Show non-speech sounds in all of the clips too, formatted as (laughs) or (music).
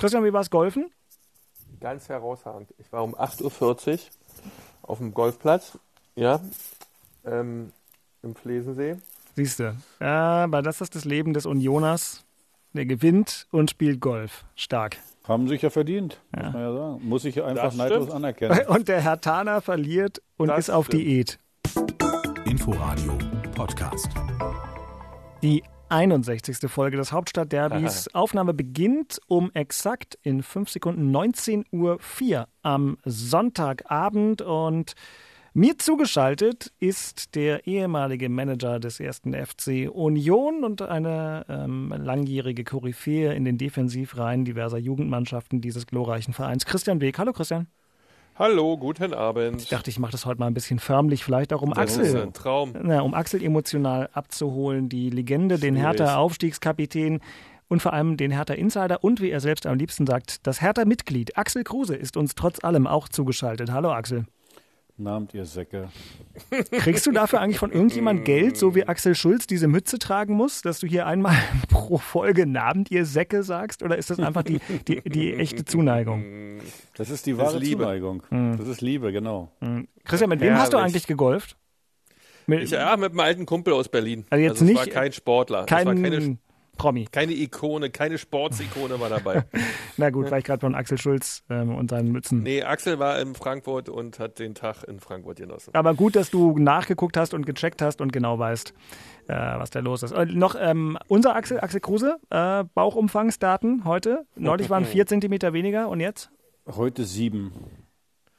Christian, wie war es Golfen? Ganz herausragend. Ich war um 8.40 Uhr auf dem Golfplatz, ja, ähm, im Flesensee. Siehst du. Aber das ist das Leben des Unioners. Der gewinnt und spielt Golf. Stark. Haben sich ja verdient, ja. muss man ja sagen. Muss ich einfach neidlos anerkennen. (laughs) Und der Herr Tana verliert und das ist auf stimmt. Diät. Inforadio Podcast. Die 61. Folge des Hauptstadtderbys. Aufnahme beginnt um exakt in 5 Sekunden 19.04 Uhr am Sonntagabend und mir zugeschaltet ist der ehemalige Manager des ersten FC Union und eine ähm, langjährige Koryphäe in den Defensivreihen diverser Jugendmannschaften dieses glorreichen Vereins, Christian Weg. Hallo Christian. Hallo, guten Abend. Ich dachte, ich mache das heute mal ein bisschen förmlich, vielleicht auch um das Axel. Ist ein Traum. Na, um Axel emotional abzuholen, die Legende, den Hertha-Aufstiegskapitän und vor allem den Hertha-Insider und wie er selbst am liebsten sagt, das Hertha-Mitglied Axel Kruse ist uns trotz allem auch zugeschaltet. Hallo Axel. Nahmt ihr Säcke. Kriegst du dafür eigentlich von irgendjemand Geld, so wie Axel Schulz diese Mütze tragen muss, dass du hier einmal (laughs) pro Folge Nahmt ihr Säcke sagst? Oder ist das einfach die, die, die echte Zuneigung? Das ist die wahre ist Zuneigung. Mhm. Das ist Liebe, genau. Mhm. Christian, mit wem Herrlich. hast du eigentlich gegolft? Mit, ich, ja, mit einem alten Kumpel aus Berlin. Also jetzt also nicht. war kein Sportler. Kein, war keine, Promi. Keine Ikone, keine Sportsikone war dabei. (laughs) Na gut, vielleicht gerade von Axel Schulz ähm, und seinen Mützen. Nee, Axel war in Frankfurt und hat den Tag in Frankfurt genossen. Aber gut, dass du nachgeguckt hast und gecheckt hast und genau weißt, äh, was da los ist. Und noch ähm, unser Axel, Axel Kruse, äh, Bauchumfangsdaten heute. Neulich waren vier (laughs) Zentimeter weniger und jetzt? Heute sieben.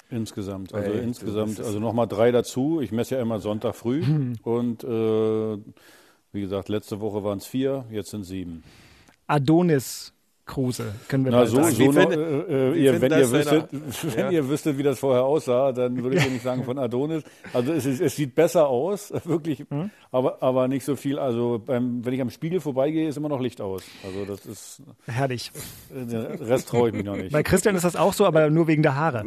Insgesamt. Also Ey, insgesamt, also nochmal drei dazu. Ich messe ja immer Sonntag früh (laughs) und äh, wie gesagt, letzte Woche waren es vier, jetzt sind sieben. Adonis Kruse, können wir Na, so, sagen. So noch, äh, ihr, wenn, ihr wüsstet, (laughs) wenn ja. ihr wüsstet, wie das vorher aussah, dann würde ich ja (laughs) nicht sagen von Adonis. Also es, ist, es sieht besser aus, (laughs) wirklich, hm? aber, aber nicht so viel. Also beim, wenn ich am Spiegel vorbeigehe, ist immer noch Licht aus. Also das ist herrlich. Den Rest traue ich mich noch nicht. Bei Christian ist das auch so, aber nur wegen der Haare.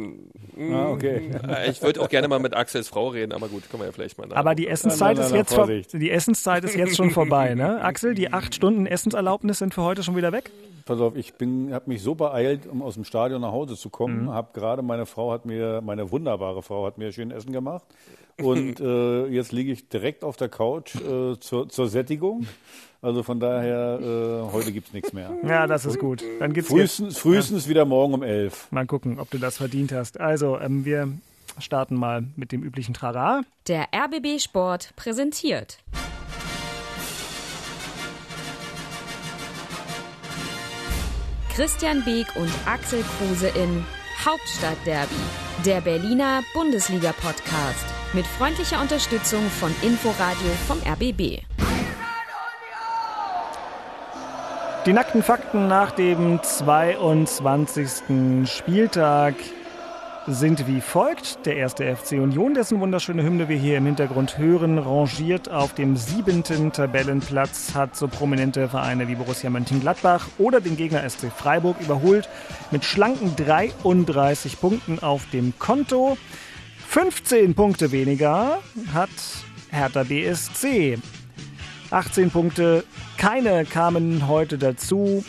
Ah, okay. Ich würde auch gerne mal mit Axels Frau reden, aber gut, können wir ja vielleicht mal. Aber die Essenszeit ist jetzt die Essenszeit ist jetzt schon vorbei, ne? Axel, die acht Stunden Essenserlaubnis sind für heute schon wieder weg. Pass auf, ich bin, habe mich so beeilt, um aus dem Stadion nach Hause zu kommen. Mhm. Habe gerade meine Frau hat mir, meine wunderbare Frau hat mir schön Essen gemacht. (laughs) Und äh, jetzt liege ich direkt auf der Couch äh, zur, zur Sättigung. Also von daher, äh, heute gibt's nichts mehr. (laughs) Ja, das ist gut. Dann gibt's frühestens, jetzt, frühestens ja. wieder morgen um elf. Mal gucken, ob du das verdient hast. Also, ähm, wir starten mal mit dem üblichen Trara. Der RBB Sport präsentiert. Christian Beek und Axel Kruse in Hauptstadtderby, der Berliner Bundesliga-Podcast mit freundlicher Unterstützung von Inforadio vom RBB. Die nackten Fakten nach dem 22. Spieltag sind wie folgt. Der erste FC Union, dessen wunderschöne Hymne wir hier im Hintergrund hören, rangiert auf dem siebenten Tabellenplatz, hat so prominente Vereine wie Borussia Mönchengladbach oder den Gegner SC Freiburg überholt mit schlanken 33 Punkten auf dem Konto. 15 Punkte weniger hat Hertha BSC. 18 Punkte, keine kamen heute dazu.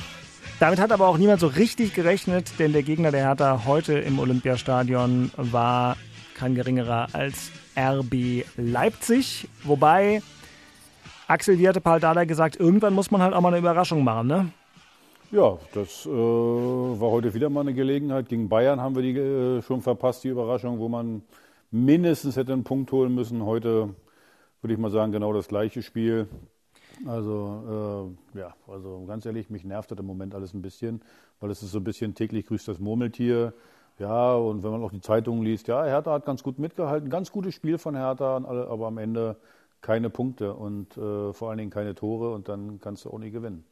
Damit hat aber auch niemand so richtig gerechnet, denn der Gegner der Hertha heute im Olympiastadion war kein geringerer als RB Leipzig. Wobei, Axel, wie hatte Paul Dada gesagt, irgendwann muss man halt auch mal eine Überraschung machen, ne? Ja, das äh, war heute wieder mal eine Gelegenheit. Gegen Bayern haben wir die äh, schon verpasst, die Überraschung, wo man mindestens hätte einen Punkt holen müssen. Heute würde ich mal sagen, genau das gleiche Spiel. Also äh, ja, also ganz ehrlich, mich nervt das im Moment alles ein bisschen, weil es ist so ein bisschen täglich grüßt das Murmeltier. Ja, und wenn man auch die Zeitungen liest, ja, Hertha hat ganz gut mitgehalten, ganz gutes Spiel von Hertha, aber am Ende keine Punkte und äh, vor allen Dingen keine Tore und dann kannst du auch nie gewinnen.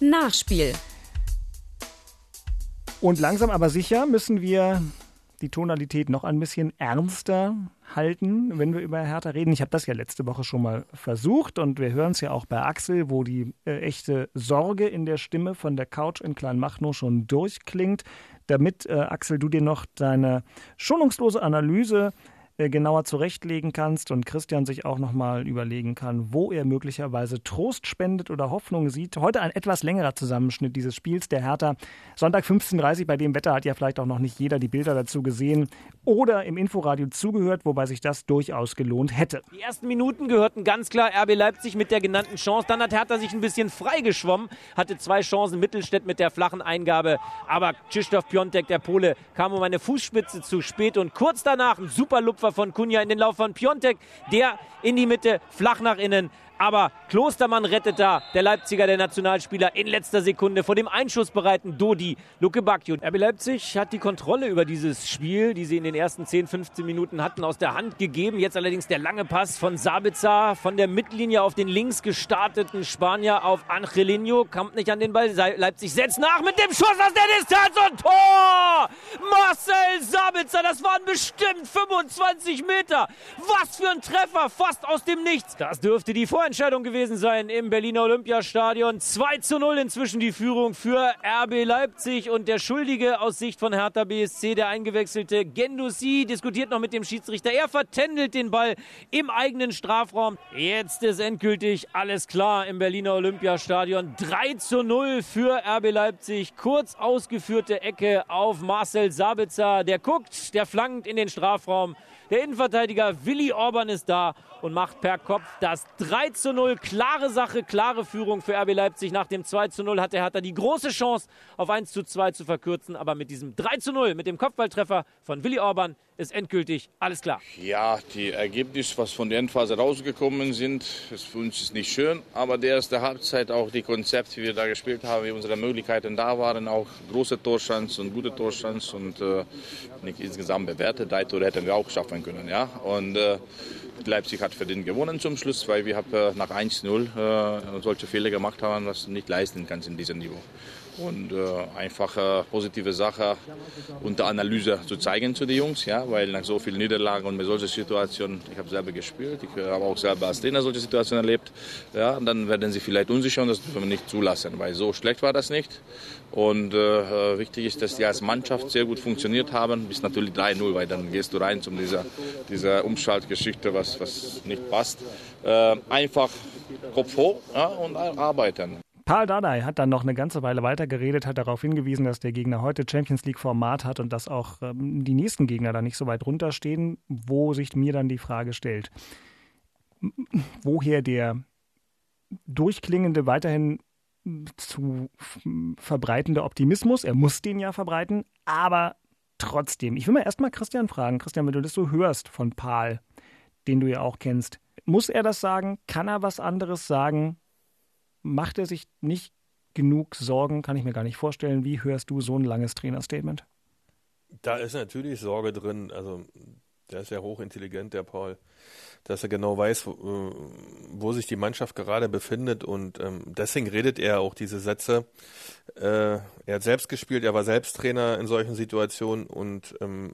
Nachspiel. Und langsam aber sicher müssen wir die Tonalität noch ein bisschen ernster halten, wenn wir über Hertha reden. Ich habe das ja letzte Woche schon mal versucht und wir hören es ja auch bei Axel, wo die äh, echte Sorge in der Stimme von der Couch in Kleinmachnow schon durchklingt. Damit, äh, Axel, du dir noch deine schonungslose Analyse äh, genauer zurechtlegen kannst und Christian sich auch nochmal überlegen kann, wo er möglicherweise Trost spendet oder Hoffnung sieht. Heute ein etwas längerer Zusammenschnitt dieses Spiels der Hertha. Sonntag 15.30 Uhr, bei dem Wetter hat ja vielleicht auch noch nicht jeder die Bilder dazu gesehen oder im Inforadio zugehört, wobei sich das durchaus gelohnt hätte. Die ersten Minuten gehörten ganz klar RB Leipzig mit der genannten Chance. Dann hat Hertha sich ein bisschen freigeschwommen, hatte zwei Chancen, Mittelstädt mit der flachen Eingabe, aber Krzysztof Piontek, der Pole, kam um eine Fußspitze zu spät und kurz danach ein super Lupfer von Kunja in den Lauf von Piontek, der in die Mitte, flach nach innen. Aber Klostermann rettet da, der Leipziger, der Nationalspieler, in letzter Sekunde vor dem einschussbereiten Dodi Luke Bacchio. RB Leipzig hat die Kontrolle über dieses Spiel, die sie in den ersten 10, 15 Minuten hatten, aus der Hand gegeben. Jetzt allerdings der lange Pass von Sabitzer von der Mittellinie auf den links gestarteten Spanier auf Angelino. Kommt nicht an den Ball. Leipzig setzt nach mit dem Schuss aus der Distanz und Tor! Marcel Sabitzer, das waren bestimmt 25 Meter. Was für ein Treffer, fast aus dem Nichts. Das dürfte die Vorentscheidung Vorentscheidung gewesen sein im Berliner Olympiastadion. 2 zu 0 inzwischen die Führung für RB Leipzig und der Schuldige aus Sicht von Hertha BSC, der eingewechselte Gendouzi, diskutiert noch mit dem Schiedsrichter. Er vertändelt den Ball im eigenen Strafraum. Jetzt ist endgültig alles klar im Berliner Olympiastadion. 3 zu 0 für RB Leipzig. Kurz ausgeführte Ecke auf Marcel Sabitzer. Der guckt, der flankt in den Strafraum. Der Innenverteidiger Willi Orban ist da und macht per Kopf das 3 zu 0. Klare Sache, klare Führung für RB Leipzig. Nach dem 2 zu 0 hatte Hertha die große Chance, auf 1 zu 2 zu verkürzen. Aber mit diesem 3 zu 0, mit dem Kopfballtreffer von Willi Orban, ist endgültig alles klar. Ja, die Ergebnisse, was von der Endphase rausgekommen sind, ist für uns ist nicht schön. Aber der erste Halbzeit, auch die Konzepte, wie wir da gespielt haben, wie unsere Möglichkeiten da waren, auch große Torschance und gute Torschance und äh, nicht insgesamt bewertet. Drei Tore hätten wir auch schaffen können. Ja? Und äh, Leipzig hat verdient gewonnen zum Schluss, weil wir haben äh, nach 1-0 äh, solche Fehler gemacht haben, was du nicht leisten kannst in diesem Niveau und äh, einfach äh, positive Sache unter Analyse zu zeigen zu den Jungs, ja, weil nach so vielen Niederlagen und mit solchen Situationen, ich habe selber gespielt, ich habe auch selber als Trainer solche Situationen erlebt, ja, dann werden sie vielleicht unsicher und das dürfen wir nicht zulassen, weil so schlecht war das nicht. Und äh, wichtig ist, dass die als Mannschaft sehr gut funktioniert haben, bis natürlich 3-0, weil dann gehst du rein zu dieser, dieser Umschaltgeschichte, was, was nicht passt. Äh, einfach Kopf hoch ja, und arbeiten. Paul Dardai hat dann noch eine ganze Weile weitergeredet, hat darauf hingewiesen, dass der Gegner heute Champions League Format hat und dass auch ähm, die nächsten Gegner da nicht so weit runterstehen, wo sich mir dann die Frage stellt, woher der durchklingende, weiterhin zu verbreitende Optimismus, er muss den ja verbreiten, aber trotzdem, ich will mal erstmal Christian fragen, Christian, wenn du das so hörst von Paul, den du ja auch kennst, muss er das sagen? Kann er was anderes sagen? Macht er sich nicht genug Sorgen, kann ich mir gar nicht vorstellen. Wie hörst du so ein langes Trainerstatement? Da ist natürlich Sorge drin. Also der ist ja hochintelligent, der Paul, dass er genau weiß, wo, äh, wo sich die Mannschaft gerade befindet und ähm, deswegen redet er auch diese Sätze. Äh, er hat selbst gespielt, er war selbst Trainer in solchen Situationen und ähm,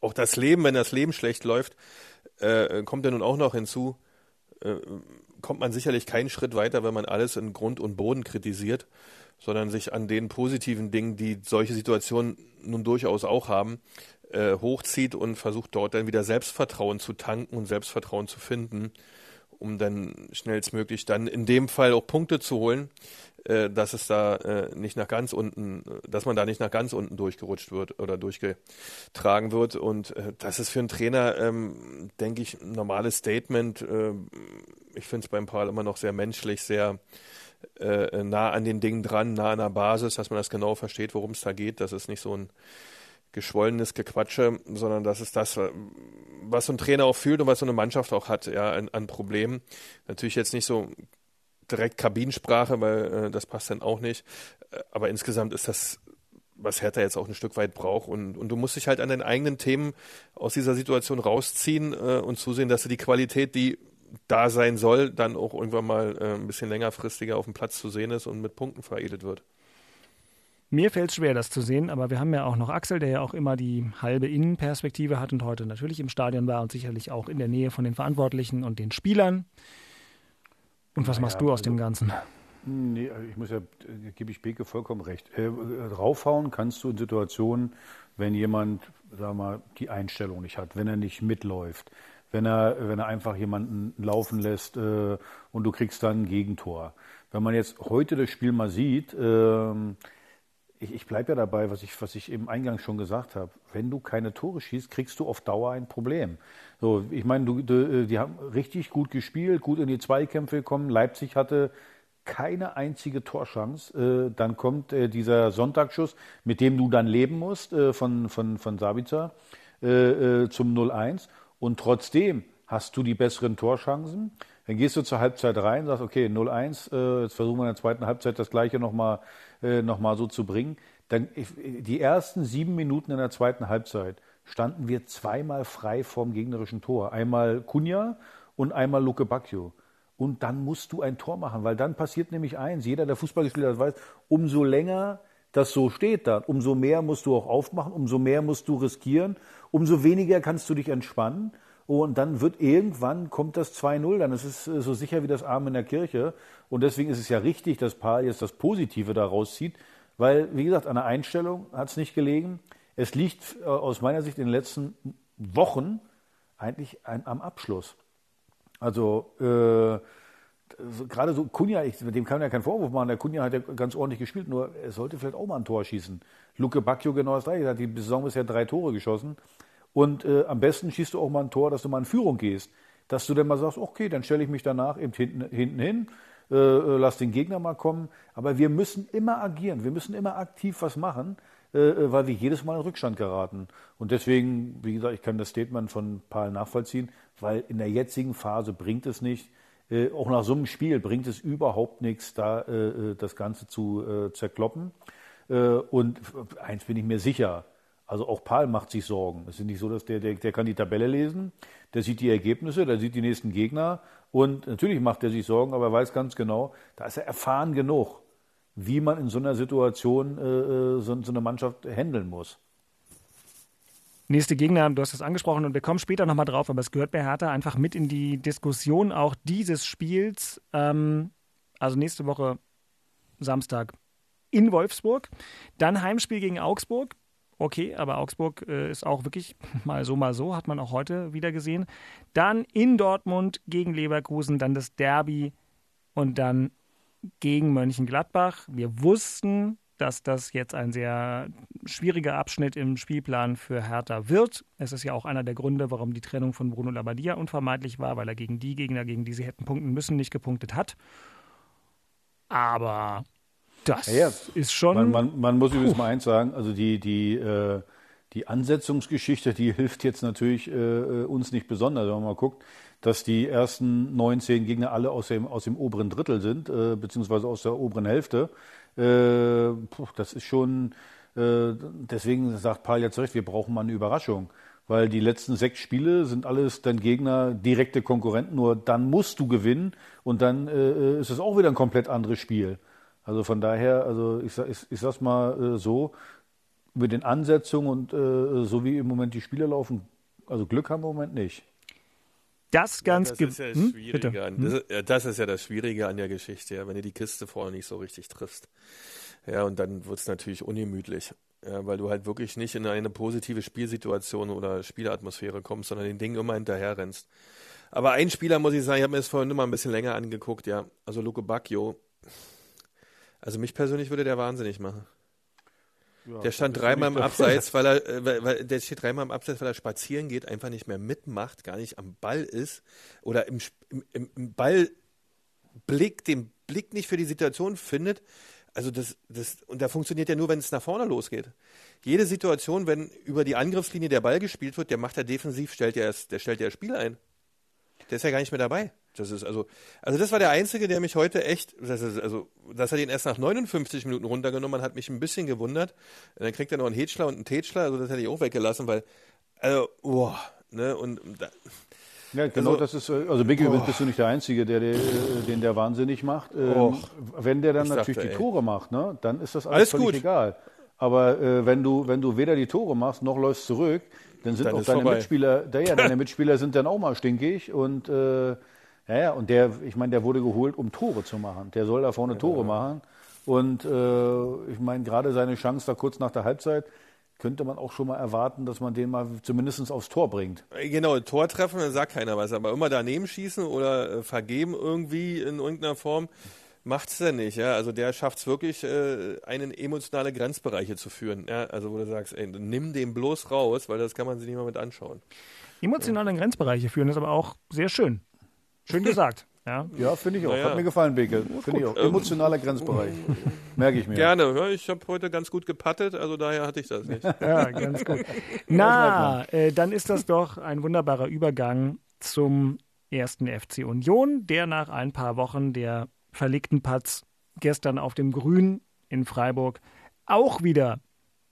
auch das Leben, wenn das Leben schlecht läuft, äh, kommt ja nun auch noch hinzu. Äh, kommt man sicherlich keinen Schritt weiter, wenn man alles in Grund und Boden kritisiert, sondern sich an den positiven Dingen, die solche Situationen nun durchaus auch haben, äh, hochzieht und versucht dort dann wieder Selbstvertrauen zu tanken und Selbstvertrauen zu finden, um dann schnellstmöglich dann in dem Fall auch Punkte zu holen, äh, dass es da äh, nicht nach ganz unten, dass man da nicht nach ganz unten durchgerutscht wird oder durchgetragen wird. Und äh, das ist für einen Trainer, ähm, denke ich, ein normales Statement. Äh, ich finde es beim Paul immer noch sehr menschlich, sehr äh, nah an den Dingen dran, nah an der Basis, dass man das genau versteht, worum es da geht. Das ist nicht so ein geschwollenes Gequatsche, sondern das ist das, was so ein Trainer auch fühlt und was so eine Mannschaft auch hat, ja, an, an Problemen. Natürlich jetzt nicht so direkt Kabinensprache, weil äh, das passt dann auch nicht. Äh, aber insgesamt ist das, was Hertha jetzt auch ein Stück weit braucht. Und, und du musst dich halt an den eigenen Themen aus dieser Situation rausziehen äh, und zusehen, dass du die Qualität, die da sein soll, dann auch irgendwann mal äh, ein bisschen längerfristiger auf dem Platz zu sehen ist und mit Punkten veredelt wird. Mir fällt es schwer, das zu sehen, aber wir haben ja auch noch Axel, der ja auch immer die halbe Innenperspektive hat und heute natürlich im Stadion war und sicherlich auch in der Nähe von den Verantwortlichen und den Spielern. Und was naja, machst du aus also, dem Ganzen? Nee, also ich muss ja, äh, gebe ich Beke vollkommen recht. Äh, raufhauen kannst du in Situationen, wenn jemand, sag mal, die Einstellung nicht hat, wenn er nicht mitläuft, wenn er, wenn er einfach jemanden laufen lässt äh, und du kriegst dann ein Gegentor. Wenn man jetzt heute das Spiel mal sieht, äh, ich, ich bleibe ja dabei, was ich, was ich eben eingangs schon gesagt habe. Wenn du keine Tore schießt, kriegst du auf Dauer ein Problem. So, ich meine, du, du, äh, die haben richtig gut gespielt, gut in die Zweikämpfe gekommen. Leipzig hatte keine einzige Torschance. Äh, dann kommt äh, dieser Sonntagsschuss, mit dem du dann leben musst, von, von, von Sabitzer zum 0-1. Und trotzdem hast du die besseren Torchancen. Dann gehst du zur Halbzeit rein, sagst, okay, 0-1, äh, jetzt versuchen wir in der zweiten Halbzeit das Gleiche nochmal noch mal so zu bringen. Dann, die ersten sieben Minuten in der zweiten Halbzeit standen wir zweimal frei vorm gegnerischen Tor. Einmal Kunja und einmal Luke Bacchio. Und dann musst du ein Tor machen, weil dann passiert nämlich eins. Jeder, der Fußball gespielt hat, weiß, umso länger das so steht dann, umso mehr musst du auch aufmachen, umso mehr musst du riskieren, umso weniger kannst du dich entspannen. Und dann wird irgendwann kommt das 2-0, dann ist es äh, so sicher wie das Arm in der Kirche. Und deswegen ist es ja richtig, dass Paul jetzt das Positive daraus zieht, weil, wie gesagt, an der Einstellung hat es nicht gelegen. Es liegt äh, aus meiner Sicht in den letzten Wochen eigentlich am Abschluss. Also äh, gerade so Kunja, ich, dem kann man ja keinen Vorwurf machen. Der Kunja hat ja ganz ordentlich gespielt, nur er sollte vielleicht auch mal ein Tor schießen. Luke Bacchio genau das gleiche. Hat die Saison bisher drei Tore geschossen. Und äh, am besten schießt du auch mal ein Tor, dass du mal in Führung gehst. Dass du dann mal sagst, okay, dann stelle ich mich danach eben hinten, hinten hin, äh, äh, lass den Gegner mal kommen. Aber wir müssen immer agieren, wir müssen immer aktiv was machen, äh, äh, weil wir jedes Mal in Rückstand geraten. Und deswegen, wie gesagt, ich kann das Statement von Paul nachvollziehen weil in der jetzigen Phase bringt es nicht, äh, auch nach so einem Spiel bringt es überhaupt nichts, da äh, äh das Ganze zu äh, zerkloppen. Äh, und eins bin ich mir sicher, also auch Paul macht sich Sorgen. Es ist nicht so, dass der, der, der kann die Tabelle lesen, der sieht die Ergebnisse, der sieht die nächsten Gegner und natürlich macht er sich Sorgen, aber er weiß ganz genau, da ist er erfahren genug, wie man in so einer Situation äh, so, so eine Mannschaft handeln muss. Nächste Gegner, du hast es angesprochen und wir kommen später nochmal drauf, aber es gehört bei Hertha einfach mit in die Diskussion auch dieses Spiels. Ähm, also nächste Woche Samstag in Wolfsburg. Dann Heimspiel gegen Augsburg. Okay, aber Augsburg äh, ist auch wirklich (laughs) mal so, mal so, hat man auch heute wieder gesehen. Dann in Dortmund gegen Leverkusen, dann das Derby und dann gegen Mönchengladbach. Wir wussten, dass das jetzt ein sehr schwieriger Abschnitt im Spielplan für Hertha wird. Es ist ja auch einer der Gründe, warum die Trennung von Bruno Labbadia unvermeidlich war, weil er gegen die Gegner, gegen die sie hätten punkten müssen, nicht gepunktet hat. Aber das ja, ja. ist schon. Man, man, man muss übrigens mal eins sagen: also die, die, äh, die Ansetzungsgeschichte, die hilft jetzt natürlich äh, äh uns nicht besonders. Wenn man mal guckt, dass die ersten 19 Gegner alle aus dem, aus dem oberen Drittel sind, äh, beziehungsweise aus der oberen Hälfte. Äh, das ist schon, äh, deswegen sagt Paul ja zu Recht, wir brauchen mal eine Überraschung. Weil die letzten sechs Spiele sind alles dann Gegner, direkte Konkurrenten, nur dann musst du gewinnen und dann äh, ist es auch wieder ein komplett anderes Spiel. Also von daher, also ich, ich, ich sag's mal äh, so, mit den Ansetzungen und äh, so wie im Moment die Spiele laufen, also Glück haben wir im Moment nicht. Das ganz ja, das, ist ja hm? Schwierige an, das, ist, das, ist ja das Schwierige an der Geschichte, ja, wenn du die Kiste vorher nicht so richtig triffst. Ja, und dann wird es natürlich ungemütlich. Ja, weil du halt wirklich nicht in eine positive Spielsituation oder Spielatmosphäre kommst, sondern den Ding immer hinterher rennst. Aber ein Spieler, muss ich sagen, ich habe mir das vorhin immer ein bisschen länger angeguckt, ja. Also Luke Bacchio. Also mich persönlich würde der wahnsinnig machen. Ja, der stand dreimal im Abseits, (laughs) weil er, äh, weil, weil, der steht dreimal im Abseits, weil er spazieren geht, einfach nicht mehr mitmacht, gar nicht am Ball ist oder im, im, im Ballblick, den Blick nicht für die Situation findet. Also das, das, und da funktioniert ja nur, wenn es nach vorne losgeht. Jede Situation, wenn über die Angriffslinie der Ball gespielt wird, der macht er defensiv, stellt er, der stellt ja das Spiel ein. Der ist ja gar nicht mehr dabei. Das ist also, also das war der einzige, der mich heute echt, das ist also, dass er den erst nach 59 Minuten runtergenommen hat, hat mich ein bisschen gewundert. Und dann kriegt er noch einen Hetschler und einen Tätschler, also das hätte ich auch weggelassen, weil, also, boah, ne, und da, ja, genau also, das ist, also Biggie, oh. bist du nicht der Einzige, der, der, den der wahnsinnig macht. Ähm, wenn der dann natürlich dachte, die Tore ey. macht, ne, dann ist das alles, alles gut. egal. Aber äh, wenn du, wenn du weder die Tore machst, noch läufst zurück, dann sind dann auch deine vorbei. Mitspieler, ja, deine (laughs) Mitspieler sind dann auch mal stinkig und äh, Ja, ja, und der, ich meine, der wurde geholt, um Tore zu machen. Der soll da vorne Tore machen. Und äh, ich meine, gerade seine Chance da kurz nach der Halbzeit, könnte man auch schon mal erwarten, dass man den mal zumindest aufs Tor bringt. Genau, Tor treffen, dann sagt keiner was. Aber immer daneben schießen oder äh, vergeben irgendwie in irgendeiner Form, macht es ja nicht. Ja? Also der schafft es wirklich, äh, einen emotionale Grenzbereiche zu führen. Ja? Also wo du sagst, ey, nimm den bloß raus, weil das kann man sich nicht mehr mit anschauen. Emotionale Grenzbereiche führen ist aber auch sehr schön. Schön gesagt. Ja, Ja, finde ich auch. Naja. Hat mir gefallen, Beke. Finde ich auch. Emotionaler Grenzbereich. (laughs) Merke ich mir. Gerne, ja, ich habe heute ganz gut gepattet, also daher hatte ich das nicht. (laughs) ja ganz gut. Na, äh, dann ist das doch ein wunderbarer Übergang zum ersten FC Union, der nach ein paar Wochen der verlegten Patz gestern auf dem Grün in Freiburg auch wieder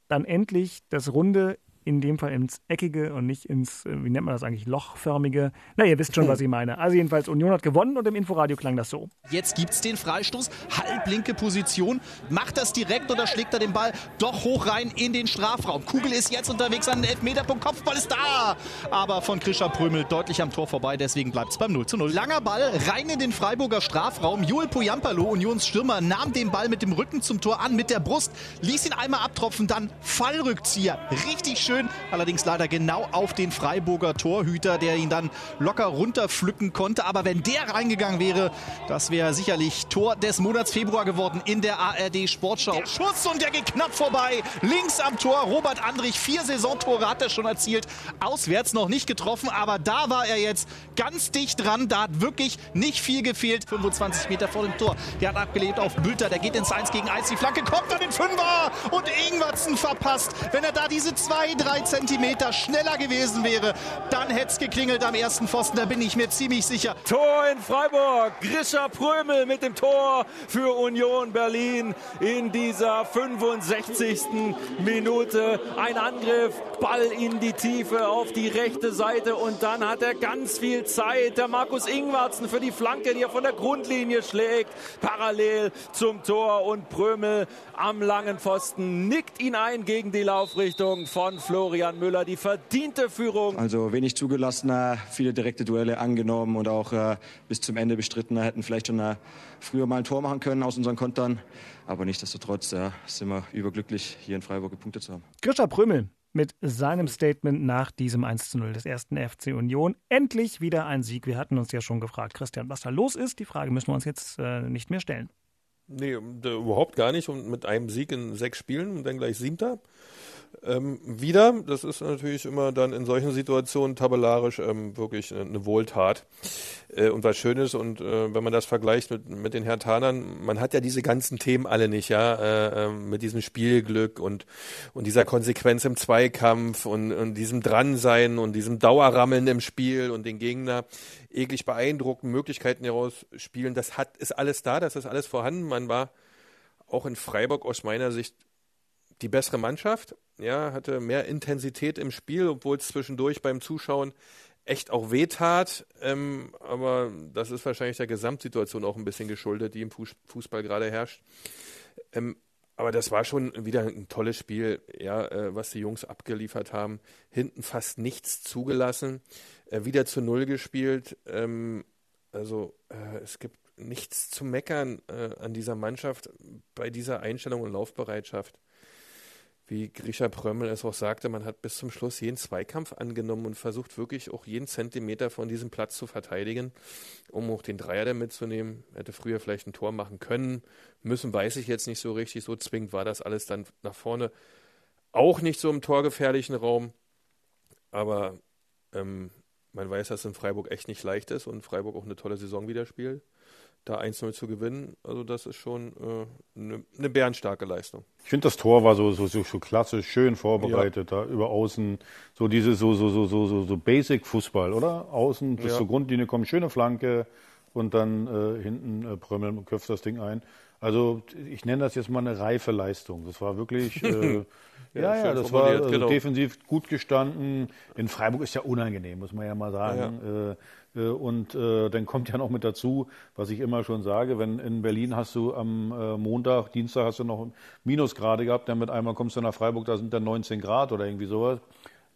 dann endlich das runde, in dem Fall ins Eckige und nicht ins, äh, wie nennt man das eigentlich, lochförmige. Na, ihr wisst schon, was ich meine. Also jedenfalls, Union hat gewonnen und im Inforadio klang das so. Jetzt gibt's den Freistoß, halblinke Position, macht das direkt oder schlägt er den Ball doch hoch rein in den Strafraum. Kugel ist jetzt unterwegs an den Elfmeterpunkt, Kopfball ist da, aber von Krischer Prömel deutlich am Tor vorbei, deswegen bleibt's beim 0 zu 0. Langer Ball rein in den Freiburger Strafraum, Joel Poyampalo, Unionsstürmer, nahm den Ball mit dem Rücken zum Tor an, mit der Brust, ließ ihn einmal abtropfen, dann Fallrückzieher, richtig schön, allerdings leider genau auf den Freiburger Torhüter, der ihn dann locker runterpflücken konnte, aber wenn der reingegangen wäre, das wäre sicherlich Tor des Monats Februar geworden in der ARD Sportschau. Der Schuss und der geht knapp vorbei. Links am Tor Robert Andrich. Vier Saisontore hat er schon erzielt. Auswärts noch nicht getroffen, aber da war er jetzt ganz dicht dran. Da hat wirklich nicht viel gefehlt. 25 Meter vor dem Tor. Der hat abgelebt auf Bülter. Der geht ins 1 gegen 1. Die Flanke kommt an den Fünfer und Ingwertsen verpasst. Wenn er da diese zwei, drei Zentimeter schneller gewesen wäre, dann hätte es geklingelt am ersten Pfosten. Da bin ich mir ziemlich sicher. Tor in Freiburg. Grischer Prömel mit dem Tor für Union Berlin in dieser 65. Minute. Ein Angriff, Ball in die Tiefe auf die rechte Seite und dann hat er ganz viel Zeit. Der Markus Ingwarzen für die Flanke, die er von der Grundlinie schlägt, parallel zum Tor und Prömel am langen Pfosten nickt ihn ein gegen die Laufrichtung von Florian Müller. Die verdiente Führung Also wenig zugelassener, viele direkte Duelle angenommen und auch äh, bis zum Ende bestritten. Wir hätten vielleicht schon äh, früher mal ein Tor machen können aus unseren Kontern. Aber nichtsdestotrotz äh, sind wir überglücklich, hier in Freiburg gepunktet zu haben. Grisha Prömel mit seinem Statement nach diesem 1 zu 0 des ersten FC Union. Endlich wieder ein Sieg. Wir hatten uns ja schon gefragt, Christian, was da los ist. Die Frage müssen wir uns jetzt äh, nicht mehr stellen. Nee, d- überhaupt gar nicht. Und mit einem Sieg in sechs Spielen und dann gleich siebter. Ähm, wieder, das ist natürlich immer dann in solchen Situationen tabellarisch ähm, wirklich eine, Wohltat äh, und was Schönes. Und äh, wenn man das vergleicht mit, mit den Hertanern, man hat ja diese ganzen Themen alle nicht, ja, äh, äh, mit diesem Spielglück und, und dieser Konsequenz im Zweikampf und, und diesem Dransein und diesem Dauerrammeln im Spiel und den Gegner eklig beeindrucken, Möglichkeiten herausspielen. Das hat, ist alles da, das ist alles vorhanden. Man war auch in Freiburg aus meiner Sicht die bessere Mannschaft, ja, hatte mehr Intensität im Spiel, obwohl es zwischendurch beim Zuschauen echt auch wehtat. Ähm, aber das ist wahrscheinlich der Gesamtsituation auch ein bisschen geschuldet, die im Fuß- Fußball gerade herrscht. Ähm, aber das war schon wieder ein tolles Spiel, ja, äh, was die Jungs abgeliefert haben. Hinten fast nichts zugelassen, äh, wieder zu Null gespielt. Ähm, also äh, es gibt nichts zu meckern äh, an dieser Mannschaft bei dieser Einstellung und Laufbereitschaft. Wie Grisha Prömmel es auch sagte, man hat bis zum Schluss jeden Zweikampf angenommen und versucht wirklich auch jeden Zentimeter von diesem Platz zu verteidigen, um auch den Dreier da mitzunehmen. Hätte früher vielleicht ein Tor machen können, müssen, weiß ich jetzt nicht so richtig. So zwingend war das alles dann nach vorne. Auch nicht so im torgefährlichen Raum. Aber ähm, man weiß, dass es in Freiburg echt nicht leicht ist und Freiburg auch eine tolle Saison wieder spielt. Da 1-0 zu gewinnen, also das ist schon äh, eine, eine bärenstarke Leistung. Ich finde, das Tor war so, so, so, so klassisch, schön vorbereitet, da über außen. So diese, so, so, so, so, so, so Basic-Fußball, oder? Außen bis Ja. zur Grundlinie kommt, schöne Flanke und dann äh, hinten äh, Prömmel und köpft das Ding ein. Also ich nenne das jetzt mal eine reife Leistung. Das war wirklich, äh, (laughs) ja, ja, das war also genau. defensiv gut gestanden. In Freiburg ist ja unangenehm, muss man ja mal sagen. Äh, äh, und äh, dann kommt ja noch mit dazu, was ich immer schon sage, wenn in Berlin hast du am äh, Montag, Dienstag hast du noch Minusgrade gehabt, dann mit einmal kommst du nach Freiburg, da sind dann 19 Grad oder irgendwie sowas.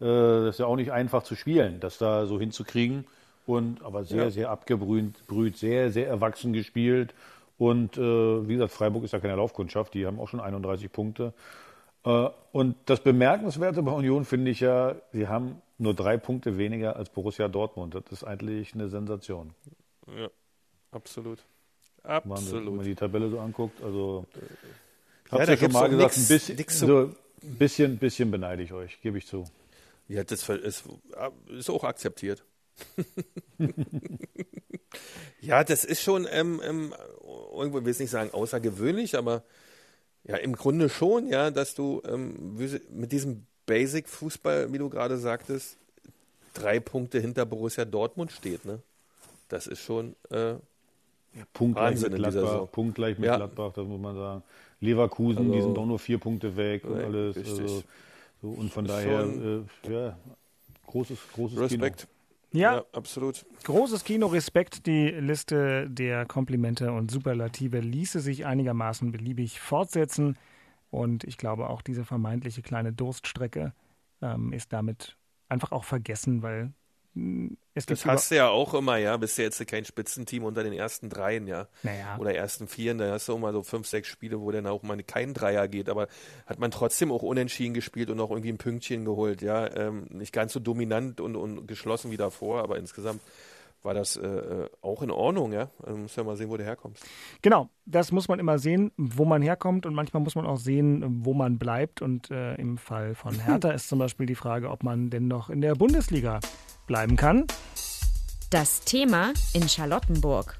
Äh, das ist ja auch nicht einfach zu spielen, das da so hinzukriegen. und aber sehr, ja. sehr abgebrüht, sehr, sehr erwachsen gespielt. Und äh, wie gesagt, Freiburg ist ja keine Laufkundschaft, die haben auch schon 31 Punkte. Äh, und das Bemerkenswerte bei Union finde ich ja, sie haben nur drei Punkte weniger als Borussia Dortmund. Das ist eigentlich eine Sensation. Ja, absolut. Absolut. Wenn man die Tabelle so anguckt, also ja, ja schon mal gesagt, nix, ein bisschen, so, bisschen, bisschen beneide ich euch, gebe ich zu. Ja, das ist, ist auch akzeptiert. (laughs) ja, das ist schon ähm, ähm, irgendwo, will ich nicht sagen außergewöhnlich, aber ja, im Grunde schon, ja, dass du ähm, mit diesem Basic-Fußball, wie du gerade sagtest, drei Punkte hinter Borussia Dortmund steht, ne? Das ist schon äh, ja, punktgleich mit Gladbach, punktgleich mit ja. Gladbach, das muss man sagen. Leverkusen, also, die sind doch nur vier Punkte weg und alles. Also, so, und von daher, äh, ja, großes, großes Respekt. Kino. Ja, ja, absolut. Großes Kino, Respekt. Die Liste der Komplimente und Superlative ließe sich einigermaßen beliebig fortsetzen. Und ich glaube, auch diese vermeintliche kleine Durststrecke ähm, ist damit einfach auch vergessen, weil es das hast du ja auch immer, ja. Bist ja jetzt kein Spitzenteam unter den ersten dreien, ja. Naja. Oder ersten vieren. Da hast du auch mal so fünf, sechs Spiele, wo dann auch mal kein Dreier geht. Aber hat man trotzdem auch unentschieden gespielt und auch irgendwie ein Pünktchen geholt, ja. Ähm, nicht ganz so dominant und, und geschlossen wie davor, aber insgesamt war das äh, äh auch in Ordnung, ja. Also muss ja mal sehen, wo du herkommst. Genau, das muss man immer sehen, wo man herkommt und manchmal muss man auch sehen, wo man bleibt. Und äh, im Fall von (laughs) Hertha ist zum Beispiel die Frage, ob man denn noch in der Bundesliga bleiben kann. Das Thema in Charlottenburg.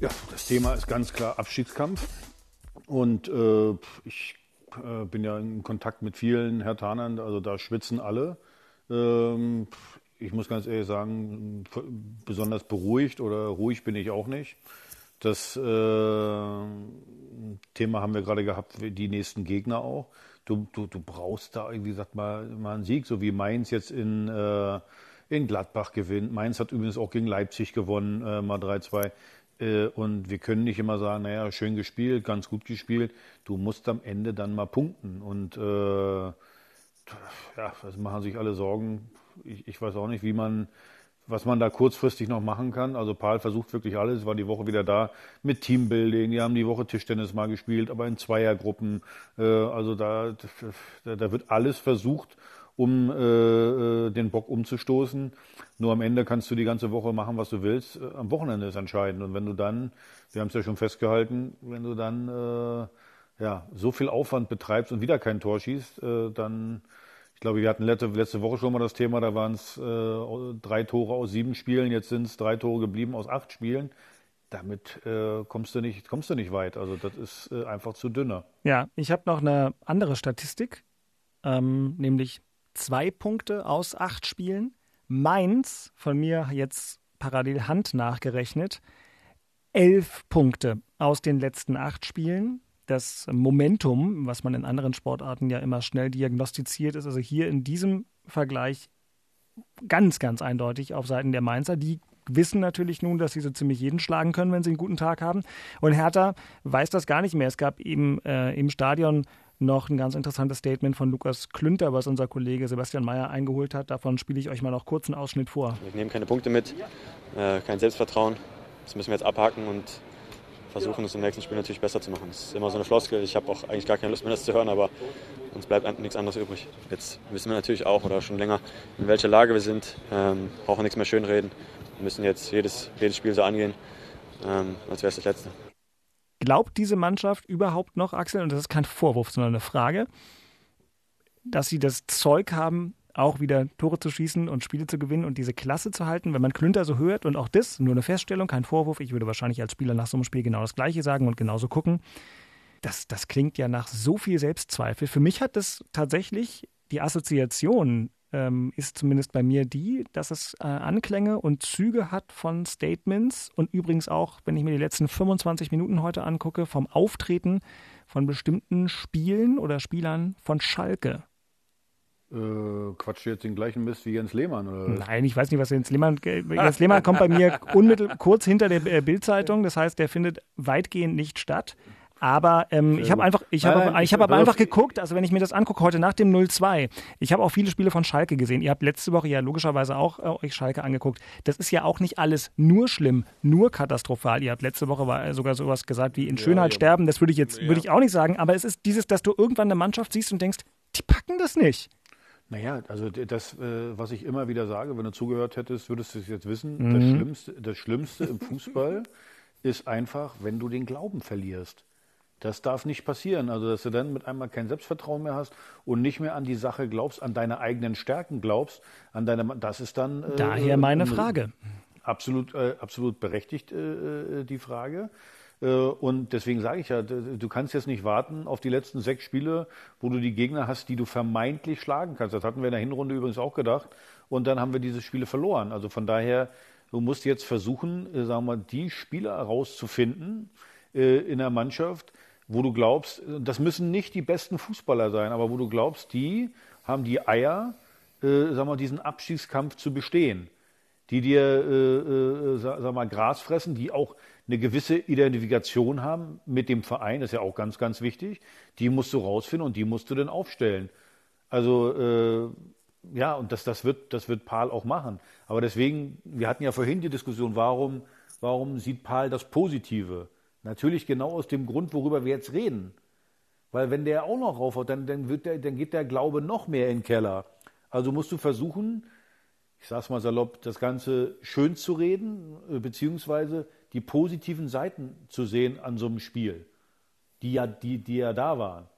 Ja, das Thema ist ganz klar Abschiedskampf. Und äh, ich äh, bin ja in Kontakt mit vielen Hertanern, also da schwitzen alle. Ähm, ich muss ganz ehrlich sagen, besonders beruhigt oder ruhig bin ich auch nicht. Das äh, Thema haben wir gerade gehabt, die nächsten Gegner auch. Du, du, du brauchst da irgendwie, sagt mal, mal einen Sieg, so wie Mainz jetzt in äh, in Gladbach gewinnt. Mainz hat übrigens auch gegen Leipzig gewonnen, äh, mal 3-2. Äh, und wir können nicht immer sagen, naja, schön gespielt, ganz gut gespielt. Du musst am Ende dann mal punkten. Und äh, ja, das machen sich alle Sorgen. Ich, ich weiß auch nicht, wie man, was man da kurzfristig noch machen kann. Also Paul versucht wirklich alles, war die Woche wieder da mit Teambuilding. Die haben die Woche Tischtennis mal gespielt, aber in Zweiergruppen. Äh, also da, da, da wird alles versucht, um äh, äh, den Bock umzustoßen. Nur am Ende kannst du die ganze Woche machen, was du willst. Äh, am Wochenende ist entscheidend. Und wenn du dann, wir haben es ja schon festgehalten, wenn du dann äh, ja, so viel Aufwand betreibst und wieder kein Tor schießt, äh, dann, ich glaube, wir hatten letzte, letzte Woche schon mal das Thema, da waren es äh, drei Tore aus sieben Spielen, jetzt sind es drei Tore geblieben aus acht Spielen damit äh, kommst du nicht kommst du nicht weit. Also das ist äh, einfach zu dünner. Ja, ich habe noch eine andere Statistik, ähm, nämlich zwei Punkte aus acht Spielen. Mainz, von mir jetzt parallel Hand nachgerechnet, elf Punkte aus den letzten acht Spielen. Das Momentum, was man in anderen Sportarten ja immer schnell diagnostiziert, ist also hier in diesem Vergleich ganz, ganz eindeutig auf Seiten der Mainzer. Die wissen natürlich nun, dass sie so ziemlich jeden schlagen können, wenn sie einen guten Tag haben. Und Hertha weiß das gar nicht mehr. Es gab eben äh, im Stadion noch ein ganz interessantes Statement von Lukas Klünter, was unser Kollege Sebastian Mayer eingeholt hat. Davon spiele ich euch mal noch kurz einen Ausschnitt vor. Wir nehmen keine Punkte mit, äh, kein Selbstvertrauen. Das müssen wir jetzt abhaken und versuchen, es im nächsten Spiel natürlich besser zu machen. Das ist immer so eine Floskel. Ich habe auch eigentlich gar keine Lust mehr, das zu hören, aber uns bleibt nichts anderes übrig. Jetzt wissen wir natürlich auch oder schon länger, in welcher Lage wir sind. Ähm, brauchen nichts mehr schönreden. Wir müssen jetzt jedes, jedes Spiel so angehen, ähm, als wäre es das letzte. Glaubt diese Mannschaft überhaupt noch, Axel, und das ist kein Vorwurf, sondern eine Frage, dass sie das Zeug haben, auch wieder Tore zu schießen und Spiele zu gewinnen und diese Klasse zu halten, wenn man Klünter so hört und auch das, nur eine Feststellung, kein Vorwurf, ich würde wahrscheinlich als Spieler nach so einem Spiel genau das Gleiche sagen und genauso gucken. Das, das klingt ja nach so viel Selbstzweifel. Für mich hat das tatsächlich die Assoziation ähm, ist zumindest bei mir die, dass es äh, Anklänge und Züge hat von Statements und übrigens auch, wenn ich mir die letzten 25 Minuten heute angucke, vom Auftreten von bestimmten Spielen oder Spielern von Schalke. Äh, quatscht jetzt den gleichen Mist wie Jens Lehmann? Oder? Nein, ich weiß nicht, was Jens Lehmann. Äh, (laughs) Jens Lehmann kommt bei mir unmittelbar kurz hinter der äh, Bildzeitung. Das heißt, der findet weitgehend nicht statt. Aber ähm, ich habe einfach, ich habe, ich habe aber einfach geguckt, also wenn ich mir das angucke, heute nach dem 0-2, ich habe auch viele Spiele von Schalke gesehen. Ihr habt letzte Woche ja logischerweise auch äh, euch Schalke angeguckt. Das ist ja auch nicht alles nur schlimm, nur katastrophal. Ihr habt letzte Woche war sogar sowas gesagt wie in Schönheit ja, sterben. Das würde ich jetzt, ja. würde ich auch nicht sagen. Aber es ist dieses, dass du irgendwann eine Mannschaft siehst und denkst, die packen das nicht. Naja, also das, äh, was ich immer wieder sage, wenn du zugehört hättest, würdest du es jetzt wissen. Mhm. Das, Schlimmste, das Schlimmste im Fußball (laughs) ist einfach, wenn du den Glauben verlierst. Das darf nicht passieren. Also, dass du dann mit einmal kein Selbstvertrauen mehr hast und nicht mehr an die Sache glaubst, an deine eigenen Stärken glaubst, an deine, das ist dann. Äh, Daher meine Frage. Absolut, äh, absolut berechtigt, äh, äh die Frage. Äh, und deswegen sage ich ja, du kannst jetzt nicht warten auf die letzten sechs Spiele, wo du die Gegner hast, die du vermeintlich schlagen kannst. Das hatten wir in der Hinrunde übrigens auch gedacht. Und dann haben wir diese Spiele verloren. Also von daher, du musst jetzt versuchen, sagen wir, die Spieler herauszufinden in der Mannschaft, wo du glaubst, das müssen nicht die besten Fußballer sein, aber wo du glaubst, die haben die Eier, äh, sag mal, diesen Abstiegskampf zu bestehen. Die dir, äh, äh, sag mal, Gras fressen, die auch eine gewisse Identifikation haben mit dem Verein, das ist ja auch ganz, ganz wichtig. Die musst du rausfinden und die musst du dann aufstellen. Also, äh, ja, und das, das, wird, das wird Paul auch machen. Aber deswegen, wir hatten ja vorhin die Diskussion, warum, warum sieht Paul das Positive? Natürlich genau aus dem Grund, worüber wir jetzt reden. Weil wenn der auch noch raufhaut, dann, dann, wird der, dann geht der Glaube noch mehr in den Keller. Also musst du versuchen, ich sag's mal salopp, das Ganze schön zu reden, äh, beziehungsweise die positiven Seiten zu sehen an so einem Spiel, die ja, die, die ja da waren.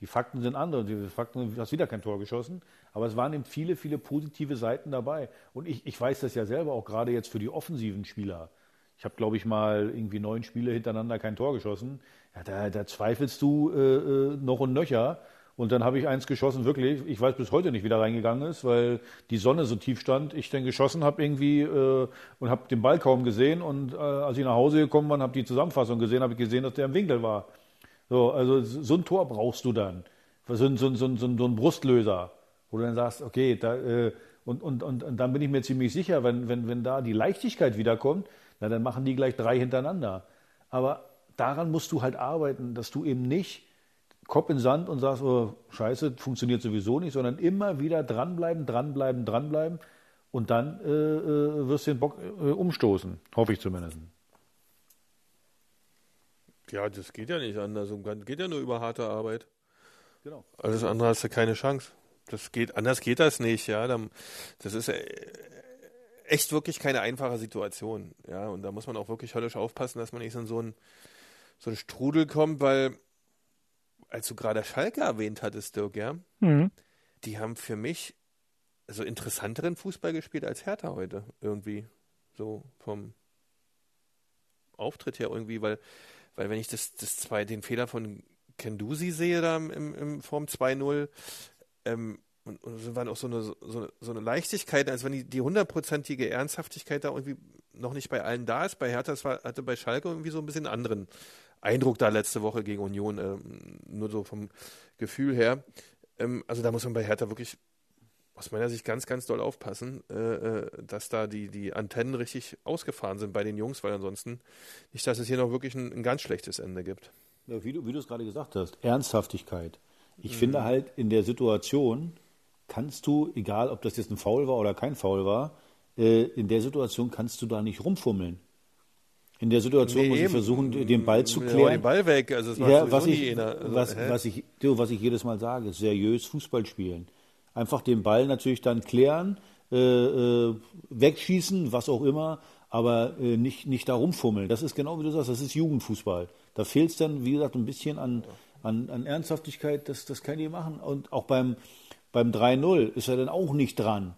Die Fakten sind andere. Die Fakten, du hast wieder kein Tor geschossen. Aber es waren eben viele, viele positive Seiten dabei. Und ich, ich weiß das ja selber auch gerade jetzt für die offensiven Spieler. Ich habe, glaube ich, mal irgendwie neun Spiele hintereinander kein Tor geschossen. Ja, da, da zweifelst du äh, äh, noch und nöcher. Und dann habe ich eins geschossen, wirklich. Ich weiß bis heute nicht, wie da reingegangen ist, weil die Sonne so tief stand. Ich dann geschossen habe irgendwie äh, und habe den Ball kaum gesehen. Und äh, als ich nach Hause gekommen bin, habe die Zusammenfassung gesehen, habe ich gesehen, dass der im Winkel war. So, also so ein Tor brauchst du dann. So, so, so, so, so ein Brustlöser, wo du dann sagst, okay, da, äh, und, und, und, und dann bin ich mir ziemlich sicher, wenn, wenn, wenn da die Leichtigkeit wiederkommt, na, dann machen die gleich drei hintereinander. Aber daran musst du halt arbeiten, dass du eben nicht Kopf in Sand und sagst, oh, scheiße, funktioniert sowieso nicht, sondern immer wieder dranbleiben, dranbleiben, dranbleiben und dann äh, äh, wirst du den Bock äh, umstoßen, hoffe ich zumindest. Ja, das geht ja nicht anders. Geht ja nur über harte Arbeit. Genau. Alles andere hast du keine Chance. Das geht, anders geht das nicht, ja. Das ist äh, echt wirklich keine einfache Situation. Ja, und da muss man auch wirklich höllisch aufpassen, dass man nicht in so einen, so einen Strudel kommt, weil, als du gerade Schalke erwähnt hattest, Dirk, ja, mhm. die haben für mich so interessanteren Fußball gespielt als Hertha heute, irgendwie. So vom Auftritt her irgendwie, weil, weil wenn ich das, das zwei, den Fehler von Kendusi sehe da im, im Form 2-0, ähm, und, und es war auch so eine, so, so eine Leichtigkeit, als wenn die, die hundertprozentige Ernsthaftigkeit da irgendwie noch nicht bei allen da ist. Bei Hertha war, hatte bei Schalke irgendwie so ein bisschen anderen Eindruck da letzte Woche gegen Union, ähm, nur so vom Gefühl her. Ähm, also da muss man bei Hertha wirklich aus meiner Sicht ganz, ganz doll aufpassen, äh, äh, dass da die, die Antennen richtig ausgefahren sind bei den Jungs, weil ansonsten nicht, dass es hier noch wirklich ein, ein ganz schlechtes Ende gibt. Ja, wie du, wie du es gerade gesagt hast, Ernsthaftigkeit. Ich mhm. finde halt in der Situation, kannst du, egal ob das jetzt ein Foul war oder kein Foul war, äh, in der Situation kannst du da nicht rumfummeln. In der Situation nee, muss ich versuchen, den Ball zu klären. Ja, den Ball weg, also es ja, was ich, also, was, was, ich, was ich jedes Mal sage, seriös Fußball spielen. Einfach den Ball natürlich dann klären, äh, äh, wegschießen, was auch immer, aber äh, nicht, nicht da rumfummeln. Das ist genau wie du sagst, das ist Jugendfußball. Da fehlt es dann, wie gesagt, ein bisschen an, an, an Ernsthaftigkeit, das, das kann die machen. Und auch beim, beim 3-0 ist er dann auch nicht dran.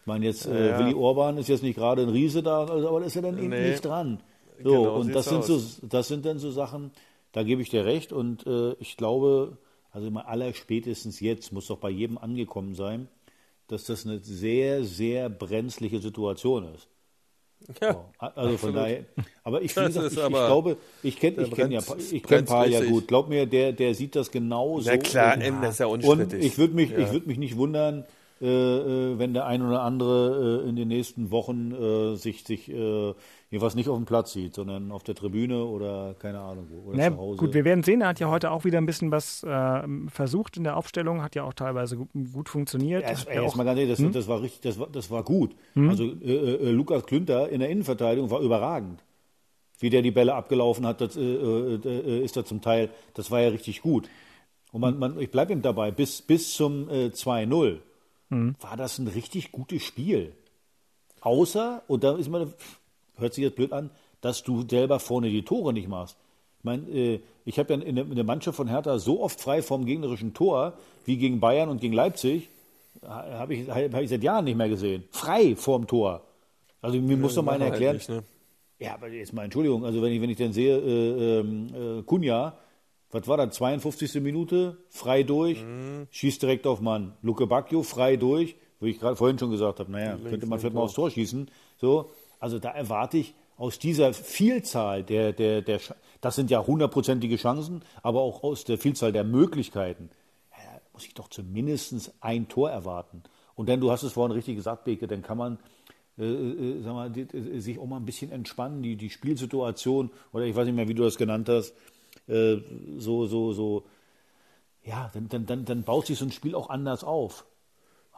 Ich meine, jetzt äh, ja. Willi Orban ist jetzt nicht gerade ein Riese da, also, aber ist er dann eben nee. nicht dran. So, genau, und das sind, so, das sind dann so Sachen, da gebe ich dir recht. Und äh, ich glaube, also immer aller spätestens jetzt muss doch bei jedem angekommen sein, dass das eine sehr, sehr brenzliche Situation ist. Ja, also von daher, aber ich, (laughs) gesagt, ich, ich, glaube, ich kenne ich kenn ja, ich kenne Paul ja gut. Glaub mir, der, der sieht das genau so. Na klar, und, das ist ja unstrittig. Und ich würde mich, ja. ich mich nicht wundern, äh, äh, wenn der ein oder andere äh, in den nächsten Wochen äh, sich, sich äh, jedenfalls nicht auf dem Platz sieht, sondern auf der Tribüne oder keine Ahnung wo, oder Na, zu Hause. gut, wir werden sehen, er hat ja heute auch wieder ein bisschen was äh, versucht in der Aufstellung, hat ja auch teilweise gut, gut funktioniert. Erst, Hat ja erst auch- mal ganz ehrlich, das, Hm? das war richtig, das war, das war gut. Hm? Also äh, äh, Lukas Klünter in der Innenverteidigung war überragend. Wie der die Bälle abgelaufen hat, das äh, äh, äh, ist da zum Teil, das war ja richtig gut. Und man, man, ich bleibe ihm dabei, bis, bis zum äh, 2-0 Hm. war das ein richtig gutes Spiel. Außer, und da ist man, hört sich jetzt blöd an, dass du selber vorne die Tore nicht machst. Ich meine, äh, ich habe ja in der, Mannschaft von Hertha so oft frei vom gegnerischen Tor wie gegen Bayern und gegen Leipzig, ha- habe ich, hab ich seit Jahren nicht mehr gesehen. Frei vorm Tor. Also mir muss doch mal einer halt erklären. nicht, ne? Ja, aber jetzt mal Entschuldigung, also wenn ich, wenn ich dann sehe, äh, ähm, äh, Kunja, was war das, 52. Minute, frei durch, Mhm. schießt direkt auf Mann. Luke Bacchio, frei durch, wo ich gerade vorhin schon gesagt habe, naja, Links könnte man vielleicht mal aufs Tor schießen. So, also da erwarte ich aus dieser Vielzahl der, der, der, das sind ja hundertprozentige Chancen, aber auch aus der Vielzahl der Möglichkeiten, ja, muss ich doch zumindest ein Tor erwarten. Und dann, du hast es vorhin richtig gesagt, Beke, dann kann man äh, äh, sag mal, die, äh, sich auch mal ein bisschen entspannen, die, die Spielsituation, oder ich weiß nicht mehr, wie du das genannt hast, äh, so, so, so, ja, dann, dann, dann, dann baut sich so ein Spiel auch anders auf.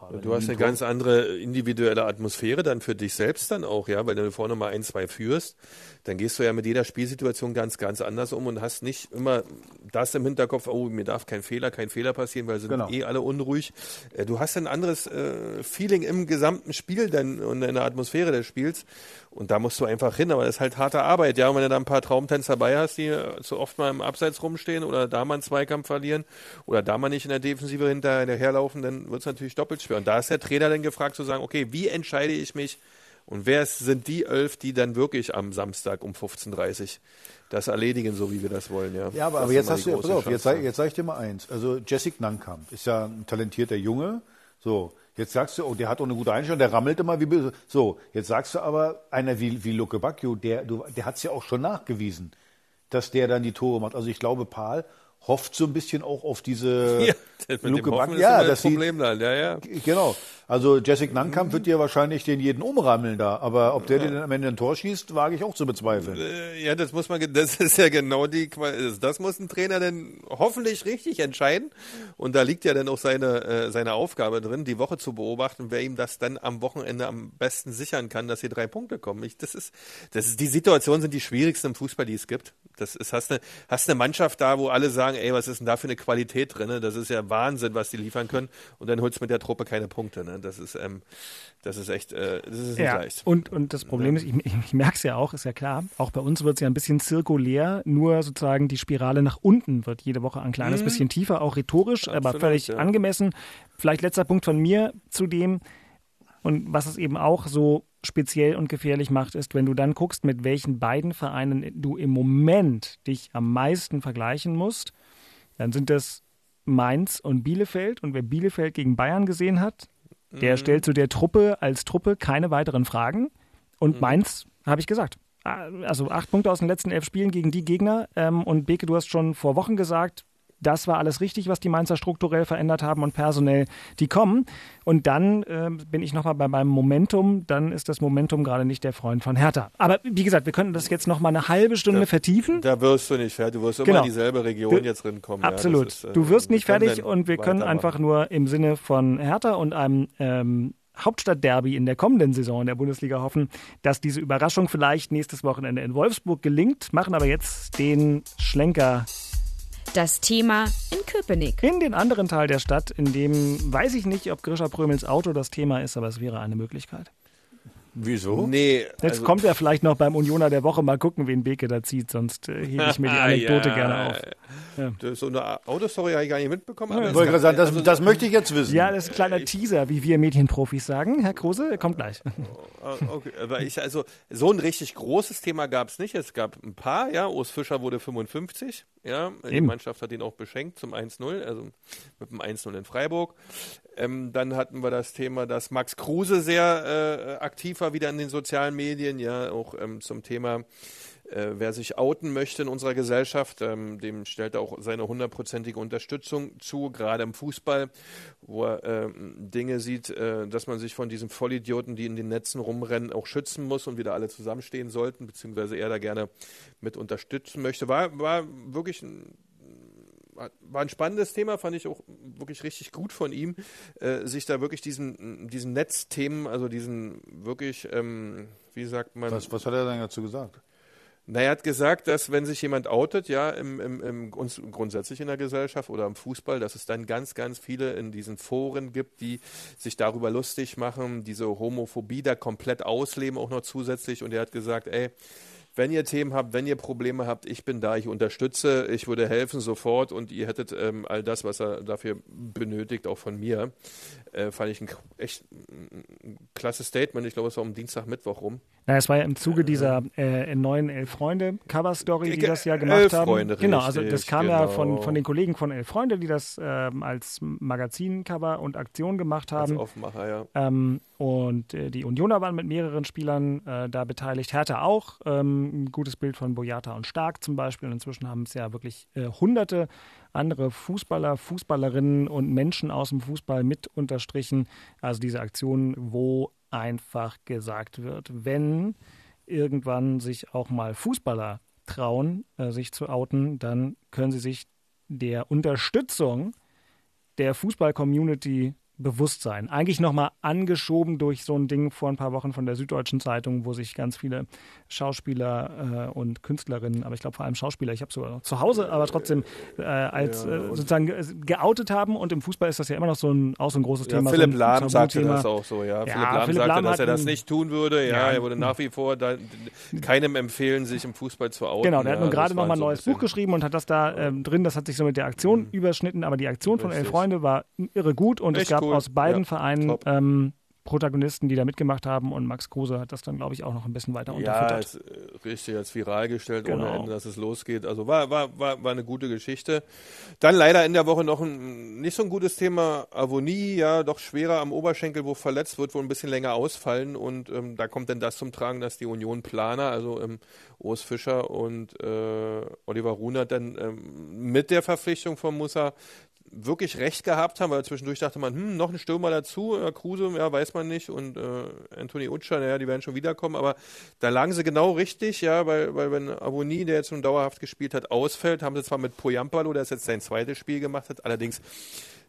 Aber Du hast eine Tor- ganz andere individuelle Atmosphäre dann für dich selbst dann auch, ja, weil du vorne mal ein, zwei führst, dann gehst du ja mit jeder Spielsituation ganz, ganz anders um und hast nicht immer das im Hinterkopf, oh, mir darf kein Fehler, kein Fehler passieren, weil sie Genau. sind eh alle unruhig. Äh, Du hast ein anderes äh, Feeling im gesamten Spiel dann und in der Atmosphäre des Spiels und da musst du einfach hin, aber das ist halt harte Arbeit, ja, und wenn du da ein paar Traumtänzer dabei hast, die äh, so oft mal im Abseits rumstehen oder da mal einen Zweikampf verlieren oder da mal nicht in der Defensive hinterherlaufen, dann wird es natürlich doppelt schwer. Und da ist der Trainer dann gefragt zu sagen, okay, wie entscheide ich mich und wer sind die elf, die dann wirklich am Samstag um 15.30 Uhr das erledigen, so wie wir das wollen, ja. Ja, aber, aber jetzt hast du, pass auf, jetzt, jetzt sag ich dir mal eins. Also Jessic Nankamp ist ja ein talentierter Junge. So, jetzt sagst du, oh, der hat auch eine gute Einstellung, der rammelt immer wie böse. So, jetzt sagst du aber, einer wie, wie Luke Bacchio, der, du- der hat es ja auch schon nachgewiesen, dass der dann die Tore macht. Also ich glaube, Paul hofft so ein bisschen auch auf diese (laughs) Ja, Luke ist Ja, das Problem dann, ja, ja. Genau. Also Jessic Nankamp wird dir wahrscheinlich den jeden umrammeln da. Aber ob der dir dann am Ende ein Tor schießt, wage ich auch zu bezweifeln. Äh, Ja, das muss man, das (laughs) ist ja genau die, Qua- das muss ein Trainer dann hoffentlich richtig entscheiden. Und da liegt ja dann auch seine, äh, seine Aufgabe drin, die Woche zu beobachten, wer ihm das dann am Wochenende am besten sichern kann, dass hier drei Punkte kommen. Ich, das ist, das ist, die Situationen sind die schwierigsten im Fußball, die es gibt. Das ist, hast eine, hast eine Mannschaft da, wo alle sagen, ey, was ist denn da für eine Qualität drin? Das ist ja Wahnsinn, was die liefern können. Und dann holst du mit der Truppe keine Punkte, ne? Das ist, ähm, das ist echt, äh, das ist nicht Ja, leicht. und, und das Problem ist, ich, ich, merke es ja auch, ist ja klar, auch bei uns wird es ja ein bisschen zirkulär, nur sozusagen die Spirale nach unten wird jede Woche ein kleines Mhm. bisschen tiefer, auch rhetorisch, aber Absolut, völlig ja. angemessen. Vielleicht letzter Punkt von mir zu dem, und was es eben auch so speziell und gefährlich macht, ist, wenn du dann guckst, mit welchen beiden Vereinen du im Moment dich am meisten vergleichen musst, dann sind das Mainz und Bielefeld. Und wer Bielefeld gegen Bayern gesehen hat, der Mhm. stellt zu der Truppe als Truppe keine weiteren Fragen. Und Mainz, habe ich gesagt. Also acht Punkte aus den letzten elf Spielen gegen die Gegner. Ähm, und Beke, du hast schon vor Wochen gesagt, das war alles richtig, was die Mainzer strukturell verändert haben und personell, die kommen. Und dann ähm, bin ich nochmal bei meinem Momentum. Dann ist das Momentum gerade nicht der Freund von Hertha. Aber wie gesagt, wir können das jetzt nochmal eine halbe Stunde vertiefen. Da wirst du nicht fertig. Du wirst immer Genau. in dieselbe Region Du- jetzt rinkommen. Absolut. Ja, ist, äh, du wirst nicht fertig und wir können einfach nur im Sinne von Hertha und einem ähm, Hauptstadtderby in der kommenden Saison in der Bundesliga hoffen, dass diese Überraschung vielleicht nächstes Wochenende in Wolfsburg gelingt. Machen aber jetzt den Schlenker Das Thema in Köpenick. in den anderen Teil der Stadt, in dem weiß ich nicht, ob Grisha Prömels Auto das Thema ist, aber es wäre eine Möglichkeit. Wieso? Nee, Jetzt also- kommt er vielleicht noch beim Unioner der Woche. Mal gucken, wen Beke da zieht, sonst äh, hebe ich mir die (laughs) Anekdote Ja, gerne auf. Ja. Das, so eine Autostory habe ich gar nicht mitbekommen. Ich gerade sagen, das, also- das möchte ich jetzt wissen. Ja, das ist ein kleiner Teaser, wie wir Medienprofis sagen. Herr Kruse, er kommt gleich. Ah, Okay, aber ich, also so ein richtig großes Thema gab es nicht. Es gab ein paar, ja. Urs Fischer wurde 55, ja. Die Eben. Mannschaft hat ihn auch beschenkt zum 1-0, also mit dem 1-0 in Freiburg. Ähm, dann hatten wir das Thema, dass Max Kruse sehr äh, aktiv war wieder in den sozialen Medien, ja, auch ähm, zum Thema Äh, wer sich outen möchte in unserer Gesellschaft, ähm, dem stellt er auch seine hundertprozentige Unterstützung zu, gerade im Fußball, wo er äh, Dinge sieht, äh, dass man sich von diesen Vollidioten, die in den Netzen rumrennen, auch schützen muss und wieder alle zusammenstehen sollten, beziehungsweise er da gerne mit unterstützen möchte. War, war wirklich ein war ein spannendes Thema, fand ich auch wirklich richtig gut von ihm, äh, sich da wirklich diesen, diesen Netzthemen, also diesen wirklich, ähm, wie sagt man. Was, was hat er denn dazu gesagt? Na, er hat gesagt, dass wenn sich jemand outet, ja, im, im, im, grundsätzlich in der Gesellschaft oder im Fußball, dass es dann ganz, ganz viele in diesen Foren gibt, die sich darüber lustig machen, diese Homophobie da komplett ausleben, auch noch zusätzlich. Und er hat gesagt, ey, wenn ihr Themen habt, wenn ihr Probleme habt, ich bin da, ich unterstütze, ich würde helfen sofort und ihr hättet ähm, all das, was er dafür benötigt, auch von mir. Äh, fand ich ein echt ein klasse Statement. Ich glaube, es war um Dienstag, Mittwoch rum. Na, es war ja im Zuge dieser äh, neuen Elf Freunde Cover-Story, die das ja gemacht Elf haben. Freunde, genau, also das kam genau. ja von, genau. von den Kollegen von Elf Freunde, die das ähm, als Magazin-Cover und Aktion gemacht haben. Als Aufmacher, ja. Ähm, und äh, die Unioner waren mit mehreren Spielern äh, da beteiligt. Hertha auch. Ähm, ein gutes Bild von Boyata und Stark zum Beispiel. Und inzwischen haben es ja wirklich äh, hunderte andere Fußballer, Fußballerinnen und Menschen aus dem Fußball mit unterstrichen. Also diese Aktion, wo einfach gesagt wird, wenn irgendwann sich auch mal Fußballer trauen, äh, sich zu outen, dann können sie sich der Unterstützung der Fußball-Community Bewusstsein. Eigentlich nochmal angeschoben durch so ein Ding vor ein paar Wochen von der Süddeutschen Zeitung, wo sich ganz viele Schauspieler äh, und Künstlerinnen, aber ich glaube vor allem Schauspieler, ich habe sogar noch zu Hause, aber trotzdem äh, als ja, äh, sozusagen geoutet haben. Und im Fußball ist das ja immer noch so ein, auch so ein großes ja, Thema. Philipp so Lahm sagte das auch so, ja. Philipp Lahm Philipp sagte, Lahm dass er das nicht tun würde. Ja, er würde nach wie vor da, keinem empfehlen, sich im Fußball zu outen. Genau, der hat nun gerade nochmal ein so neues Buch geschrieben und hat das da ähm, drin, das hat sich so mit der Aktion mhm. überschnitten, aber die Aktion von Elf Freunde war irre gut und Echt es gab cool aus beiden ja, Vereinen ähm, Protagonisten, die da mitgemacht haben und Max Kruse hat das dann, glaube ich, auch noch ein bisschen weiter unterfüttert. Ja, äh, richtig als viral gestellt, genau. ohne Ende, dass es losgeht. Also war, war, war, war eine gute Geschichte. Dann leider in der Woche noch ein nicht so ein gutes Thema, Avonie, ja, doch schwerer am Oberschenkel, wo verletzt wird, wohl ein bisschen länger ausfallen und ähm, da kommt dann das zum Tragen, dass die Union Planer, also ähm, Urs Fischer und äh, Oliver Runert dann ähm, mit der Verpflichtung von Musa wirklich recht gehabt haben, weil zwischendurch dachte man, hm, noch ein Stürmer dazu, äh, Kruse, ja, weiß man nicht, und äh, Anthony Utscher, naja, die werden schon wiederkommen, aber da lagen sie genau richtig, ja, weil, weil wenn Aboni, der jetzt nun dauerhaft gespielt hat, ausfällt, haben sie zwar mit Poyampalo, der jetzt sein zweites Spiel gemacht hat, allerdings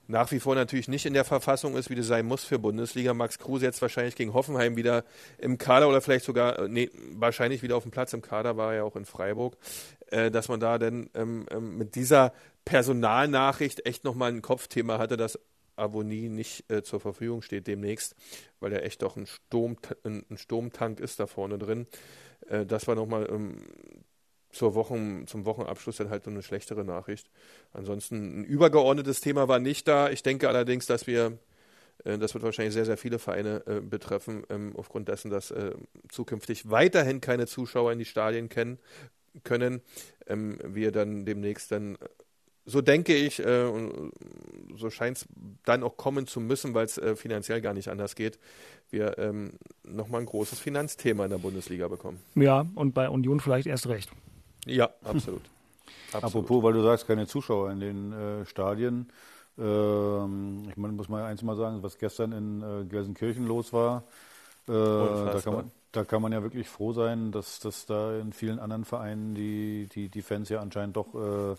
nach wie vor natürlich nicht in der Verfassung ist, wie das sein muss für Bundesliga. Max Kruse jetzt wahrscheinlich gegen Hoffenheim wieder im Kader oder vielleicht sogar, äh, nee, wahrscheinlich wieder auf dem Platz im Kader, war er ja auch in Freiburg, äh, dass man da dann ähm, ähm, mit dieser Personalnachricht echt nochmal ein Kopfthema hatte, dass Avonie nicht äh, zur Verfügung steht demnächst, weil er echt doch ein, Sturm, ein, ein Sturmtank ist da vorne drin. Äh, das war nochmal ähm, zur Wochen, zum Wochenabschluss dann halt so eine schlechtere Nachricht. Ansonsten ein übergeordnetes Thema war nicht da. Ich denke allerdings, dass wir, äh, das wird wahrscheinlich sehr, sehr viele Vereine äh, betreffen, ähm, aufgrund dessen, dass äh, zukünftig weiterhin keine Zuschauer in die Stadien kennen, können, ähm, wir dann demnächst dann so denke ich, äh, und so scheint es dann auch kommen zu müssen, weil es äh, finanziell gar nicht anders geht, wir ähm, nochmal ein großes Finanzthema in der Bundesliga bekommen. Ja, und bei Union vielleicht erst recht. Ja, absolut. (laughs) absolut. Apropos, weil du sagst, keine Zuschauer in den äh, Stadien. Ähm, ich meine, muss mal eins mal sagen, was gestern in äh, Gelsenkirchen los war. Äh, da, kann man, da kann man ja wirklich froh sein, dass, dass da in vielen anderen Vereinen die, die, die Fans ja anscheinend doch äh,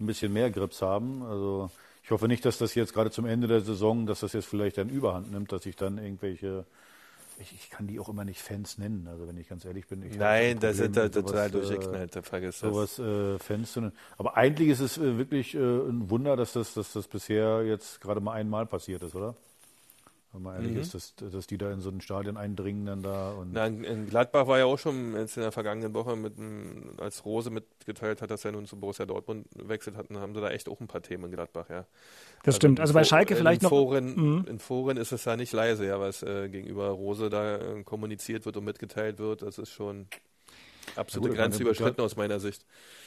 ein bisschen mehr Grips haben. Also ich hoffe nicht, dass das jetzt gerade zum Ende der Saison, dass das jetzt vielleicht dann Überhand nimmt, dass ich dann irgendwelche ich, ich, kann die auch immer nicht Fans nennen, also wenn ich ganz ehrlich bin. Nein, da sind da total durchgeknallt, vergiss das. Sowas äh, Fans zu nennen. Aber eigentlich ist es äh, wirklich äh, ein Wunder, dass das, dass das bisher jetzt gerade mal einmal passiert ist, oder? Wenn man ehrlich mhm. ist, dass, dass die da in so ein Stadion eindringen dann da. Und Na, in Gladbach war ja auch schon jetzt in der vergangenen Woche, mit, als Rose mitgeteilt hat, dass er nun zu Borussia Dortmund wechselt hat, haben sie da echt auch ein paar Themen in Gladbach, ja. Das also stimmt. Also bei Schalke vielleicht in noch. Foren, mhm. In Foren ist es ja nicht leise, ja, was äh, gegenüber Rose da äh, kommuniziert wird und mitgeteilt wird. Das ist schon absolute also, Grenze überschritten aus meiner Sicht.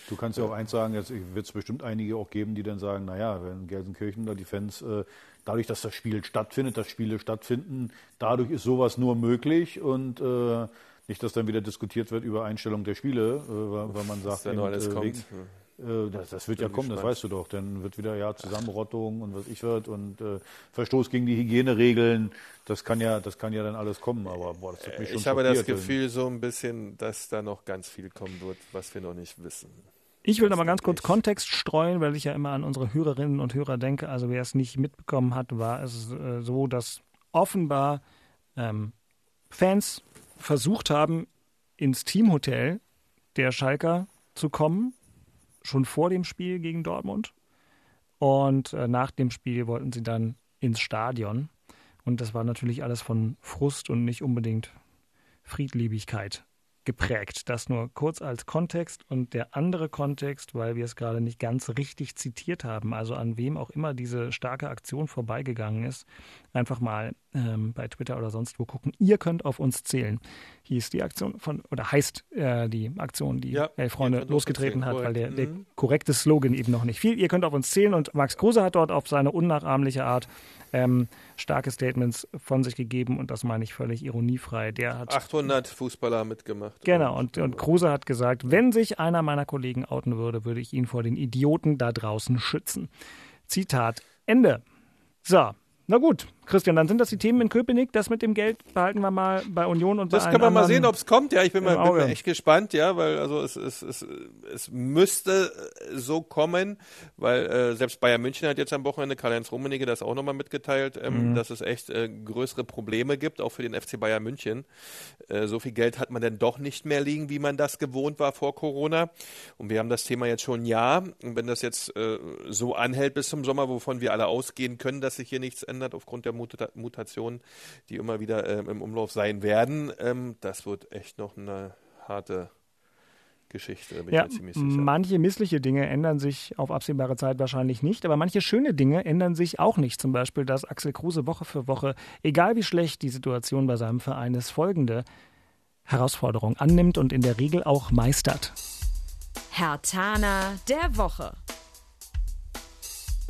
Du kannst ja auch eins sagen, jetzt wird es bestimmt einige auch geben, die dann sagen, naja, wenn Gelsenkirchen da die Fans äh, dadurch, dass das Spiel stattfindet, dass Spiele stattfinden, dadurch ist sowas nur möglich und äh, Nicht, dass dann wieder diskutiert wird über Einstellung der Spiele, äh, weil, man sagt, noch alles äh, wegen- äh, das, das wird ja kommen, das weißt du doch. Dann wird wieder ja Zusammenrottung und was ich wird und äh, Verstoß gegen die Hygieneregeln. Das kann ja, das kann ja dann alles kommen. Aber boah, das hat mich schon Ich habe das. Gefühl so ein bisschen, dass da noch ganz viel kommen wird, was wir noch nicht wissen. Ich will noch mal ganz kurz. Kontext streuen, weil ich ja immer an unsere Hörerinnen und Hörer denke. Also wer es nicht mitbekommen hat, war es äh, so, dass offenbar ähm, Fans versucht haben, ins Teamhotel der Schalker zu kommen, schon vor dem Spiel gegen Dortmund. Und äh, nach dem Spiel wollten sie dann ins Stadion. Und das war natürlich alles von Frust und nicht unbedingt Friedliebigkeit geprägt. Das nur kurz als Kontext und der andere Kontext, weil wir es gerade nicht ganz richtig zitiert haben, also an wem auch immer diese starke Aktion vorbeigegangen ist, einfach mal ähm, bei Twitter oder sonst wo gucken. Ihr könnt auf uns zählen. Hieß die Aktion von, oder heißt äh, die Aktion, die Ja, Elf Freunde losgetreten hat, weil der, der Mhm. korrekte Slogan eben noch nicht fiel. Ihr könnt auf uns zählen und Max Kruse hat dort auf seine unnachahmliche Art ähm, starke Statements von sich gegeben und das meine ich völlig ironiefrei. Der hat 800 Fußballer mitgemacht. Genau, und, und Kruse hat gesagt, wenn sich einer meiner Kollegen outen würde, würde ich ihn vor den Idioten da draußen schützen. Zitat Ende. So, na gut, Christian, dann sind das die Themen in Köpenick. Das mit dem Geld behalten wir mal bei Union und bei Das können wir mal sehen, ob es kommt. Ja, ich bin, mal, bin mal echt gespannt, ja, weil also es, es, es, es müsste so kommen, weil äh, selbst Bayern München hat jetzt am Wochenende, Karl-Heinz Rummenigge das auch nochmal mitgeteilt, ähm, Mhm. dass es echt äh, größere Probleme gibt, auch für den FC Bayern München. Äh, so viel Geld hat man dann doch nicht mehr liegen, wie man das gewohnt war vor Corona. Und wir haben das Thema jetzt schon ein Jahr. Und wenn das jetzt äh, so anhält bis zum Sommer, wovon wir alle ausgehen können, dass sich hier nichts ändert aufgrund der Muta Mutationen, die immer wieder ähm, im Umlauf sein werden, ähm, das wird echt noch eine harte Geschichte, bin Ja, ich mir ziemlich sicher. manche missliche Dinge ändern sich auf absehbare Zeit wahrscheinlich nicht, aber manche schöne Dinge ändern sich auch nicht. Zum Beispiel, dass Axel Kruse Woche für Woche, egal wie schlecht die Situation bei seinem Verein ist, folgende Herausforderung annimmt und in der Regel auch meistert. Herr Tana der Woche.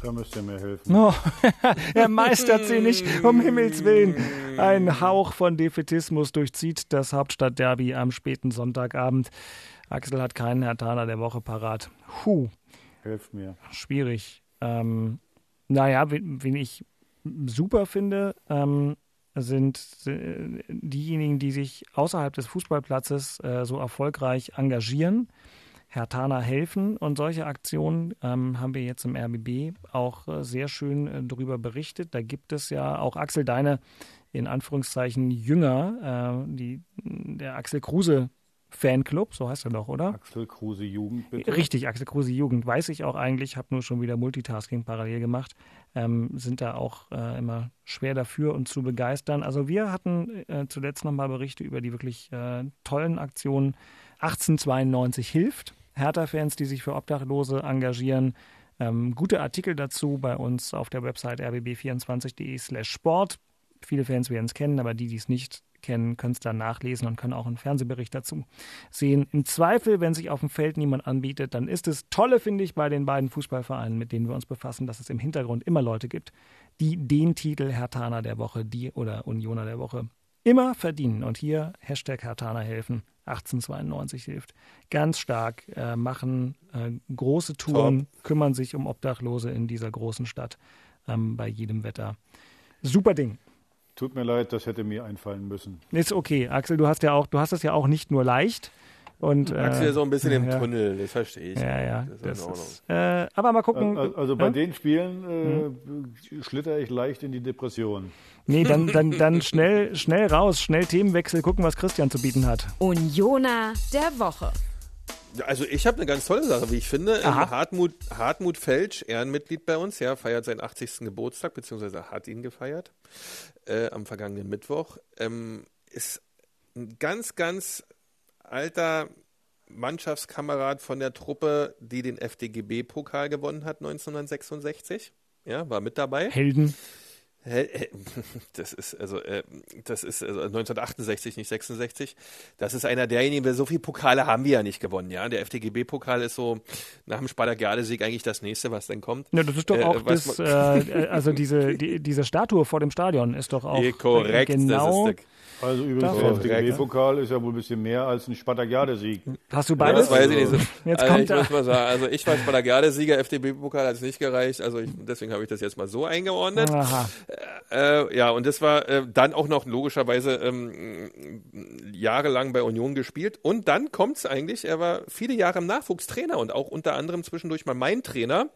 Da müsst ihr mir helfen. Oh, (laughs) er meistert sie nicht, um Himmels Willen. Ein Hauch von Defetismus durchzieht das Hauptstadtderby am späten Sonntagabend. Axel hat keinen Herr Thaler der Woche parat. Huh, Helft mir. schwierig. Ähm, naja, wen, wen ich super finde, ähm, sind äh, diejenigen, die sich außerhalb des Fußballplatzes äh, so erfolgreich engagieren. Herr Thaner helfen und solche Aktionen ähm, haben wir jetzt im RBB auch äh, sehr schön äh, darüber berichtet. Da gibt es ja auch Axel Deine in Anführungszeichen Jünger, äh, die, der Axel Kruse Fanclub, so heißt er doch, oder? Axel Kruse Jugend, bitte. Richtig, Axel Kruse Jugend, weiß ich auch eigentlich, habe nur schon wieder Multitasking parallel gemacht, ähm, sind da auch äh, immer schwer dafür und zu begeistern. Also wir hatten äh, zuletzt nochmal Berichte über die wirklich äh, tollen Aktionen 1892 hilft, Hertha-Fans, die sich für Obdachlose engagieren. Ähm, gute Artikel dazu bei uns auf der Website rbb24.de slash sport. Viele Fans werden es kennen, aber die, die es nicht kennen, können es dann nachlesen und können auch einen Fernsehbericht dazu sehen. Im Zweifel, wenn sich auf dem Feld niemand anbietet, dann ist es tolle, finde ich, bei den beiden Fußballvereinen, mit denen wir uns befassen, dass es im Hintergrund immer Leute gibt, die den Titel Hertaner der Woche, die oder Unioner der Woche immer verdienen. Und hier Hashtag Hertaner helfen. 1892 hilft. Ganz stark, äh, machen äh, große Touren, kümmern sich um Obdachlose in dieser großen Stadt ähm, bei jedem Wetter. Super Ding. Tut mir leid, das hätte mir einfallen müssen. Ist okay, Axel, du hast ja auch, du hast es ja auch nicht nur leicht. Und, Axel äh, ist so ein bisschen im ja. Tunnel, das verstehe ich. Ja, ja. Das ist Das ist, äh, aber mal gucken. Also, bei ja? den Spielen äh, schlitter ich leicht in die Depression. Nee, dann, (laughs) dann, dann schnell, schnell raus, schnell Themenwechsel, gucken, was Christian zu bieten hat. Unioner der Woche. Also ich habe eine ganz tolle Sache, wie ich finde. Ähm. Hartmut, Hartmut Felsch, Ehrenmitglied bei uns, ja, feiert seinen 80. Geburtstag, beziehungsweise hat ihn gefeiert äh, am vergangenen Mittwoch. Ähm, ist ein ganz, ganz alter Mannschaftskamerad von der Truppe, die den FDGB-Pokal gewonnen hat 1966. Ja, war mit dabei. Helden. Hä- (laughs) Das ist also, äh, das ist also 1968, nicht 66. Das ist einer derjenigen, wir so viele Pokale haben wir ja nicht gewonnen, ja. Der FDGB-Pokal ist so nach dem Spartak-Sieg eigentlich das nächste, was dann kommt. Ja, das ist doch Äh, auch was das, (laughs) äh, also diese, die, diese Statue vor dem Stadion ist doch auch korrekt, genau das ist Also übrigens, der FDP-Pokal ist ja wohl ein bisschen mehr als ein Spartakiade-Sieg. Hast du Ja, beides? das weiß ich nicht. Jetzt also kommt ich er. muss mal sagen, also ich war Spartakiade-Sieger, FDP-Pokal hat es nicht gereicht, also ich, deswegen habe ich das jetzt mal so eingeordnet. Aha. Äh, ja, und das war äh, dann auch noch logischerweise ähm, jahrelang bei Union gespielt. Und dann kommt's eigentlich, er war viele Jahre im Nachwuchstrainer und auch unter anderem zwischendurch mal mein Trainer,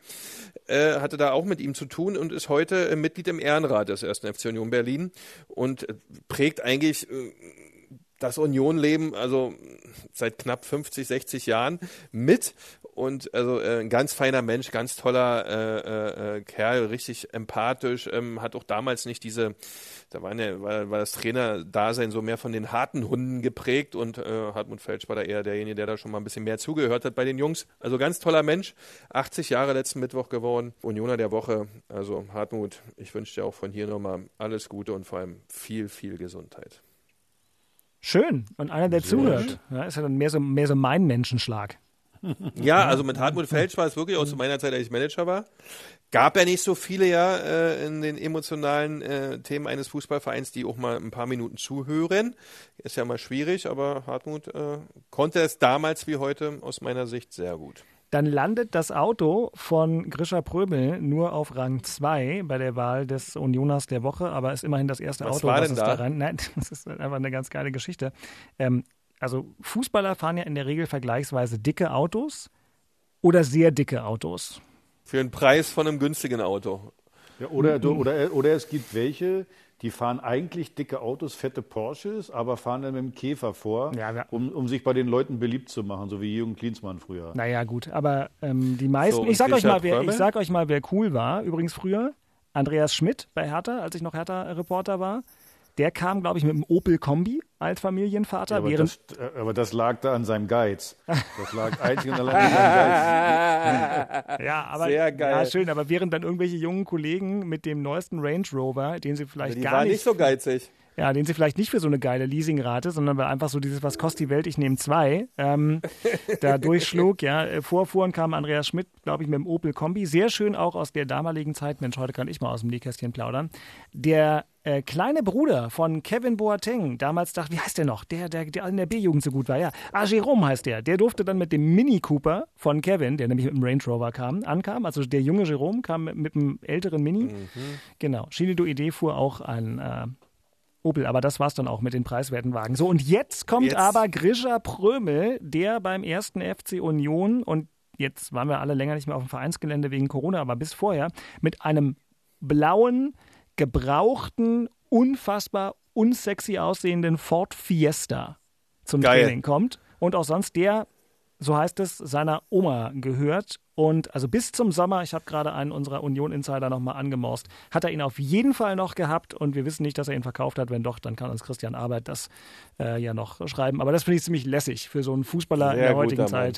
äh, hatte da auch mit ihm zu tun und ist heute äh, Mitglied im Ehrenrat des 1. FC Union Berlin und äh, prägt eigentlich äh, das Union-Leben, also seit knapp 50, 60 Jahren mit und also äh, ein ganz feiner Mensch, ganz toller äh, äh, Kerl, richtig empathisch, ähm, hat auch damals nicht diese, da war, ja, war, war das Trainerdasein so mehr von den harten Hunden geprägt und äh, Hartmut Felsch war da eher derjenige, der da schon mal ein bisschen mehr zugehört hat bei den Jungs. Also ganz toller Mensch, 80 Jahre letzten Mittwoch geworden, Unioner der Woche. Also Hartmut, ich wünsche dir auch von hier nochmal alles Gute und vor allem viel, viel Gesundheit. Schön. Und einer, der zuhört. Ja, ist ja dann mehr so, mehr so mein Menschenschlag. (laughs) Ja, also mit Hartmut Felsch war es wirklich auch zu meiner Zeit, als ich Manager war. Gab ja nicht so viele ja äh, in den emotionalen äh, Themen eines Fußballvereins, die auch mal ein paar Minuten zuhören. Ist ja mal schwierig, aber Hartmut äh, konnte es damals wie heute aus meiner Sicht sehr gut. Dann landet das Auto von Grisha Pröbel nur auf Rang 2 bei der Wahl des Unioners der Woche, aber ist immerhin das erste Was Auto, war was denn es da? da rein. (laughs) Nein, das ist einfach eine ganz geile Geschichte. Ähm, also Fußballer fahren ja in der Regel vergleichsweise dicke Autos oder sehr dicke Autos. Für den Preis von einem günstigen Auto. Ja, oder, oder, oder es gibt welche, die fahren eigentlich dicke Autos, fette Porsches, aber fahren dann mit dem Käfer vor, Ja, ja. um, um sich bei den Leuten beliebt zu machen, so wie Jürgen Klinsmann früher. Naja, gut, aber ähm, die meisten. So, ich, sag euch mal, wer, ich sag euch mal, wer cool war. Übrigens früher Andreas Schmidt bei Hertha, als ich noch Hertha-Reporter war. Der kam, glaube ich, mit einem Opel Kombi als Familienvater. Ja, aber, während, das, äh, aber das lag da an seinem Geiz. Das lag (laughs) einzig und allein an seinem Geiz. (laughs) ja, aber, Sehr geil. Ja, schön, aber während dann irgendwelche jungen Kollegen mit dem neuesten Range Rover, den sie vielleicht Die gar waren nicht, nicht so geizig. Ja, den sie vielleicht nicht für so eine geile Leasingrate, sondern weil einfach so dieses, was kostet die Welt, ich nehme zwei, ähm, da (laughs) durchschlug, ja. Äh, Vorfuhren kam Andreas Schmidt, glaube ich, mit dem Opel Kombi. Sehr schön auch aus der damaligen Zeit. Mensch, heute kann ich mal aus dem Nähkästchen plaudern. Der äh, kleine Bruder von Kevin Boateng, damals dachte, wie heißt der noch? Der, der, der in der B-Jugend so gut war, ja. Ah, Jerome heißt der. Der durfte dann mit dem Mini Cooper von Kevin, der nämlich mit dem Range Rover kam, ankam. Also der junge Jerome kam mit, mit dem älteren Mini. Mhm. Genau. Schinedo Idee fuhr auch ein äh, Opel, aber das war's dann auch mit den preiswerten Wagen. So, und jetzt kommt Jetzt- aber Grisha Prömel, der beim ersten FC Union und jetzt waren wir alle länger nicht mehr auf dem Vereinsgelände wegen Corona, aber bis vorher, mit einem blauen, gebrauchten, unfassbar unsexy aussehenden Ford Fiesta zum Geil. Training kommt und auch sonst der, so heißt es, seiner Oma gehört. Und also bis zum Sommer, ich habe gerade einen unserer Union-Insider nochmal angemorst, hat er ihn auf jeden Fall noch gehabt und wir wissen nicht, dass er ihn verkauft hat. Wenn doch, dann kann uns Christian Arbeit das äh, ja noch schreiben. Aber das finde ich ziemlich lässig für so einen Fußballer in Sehr der heutigen guter Mann.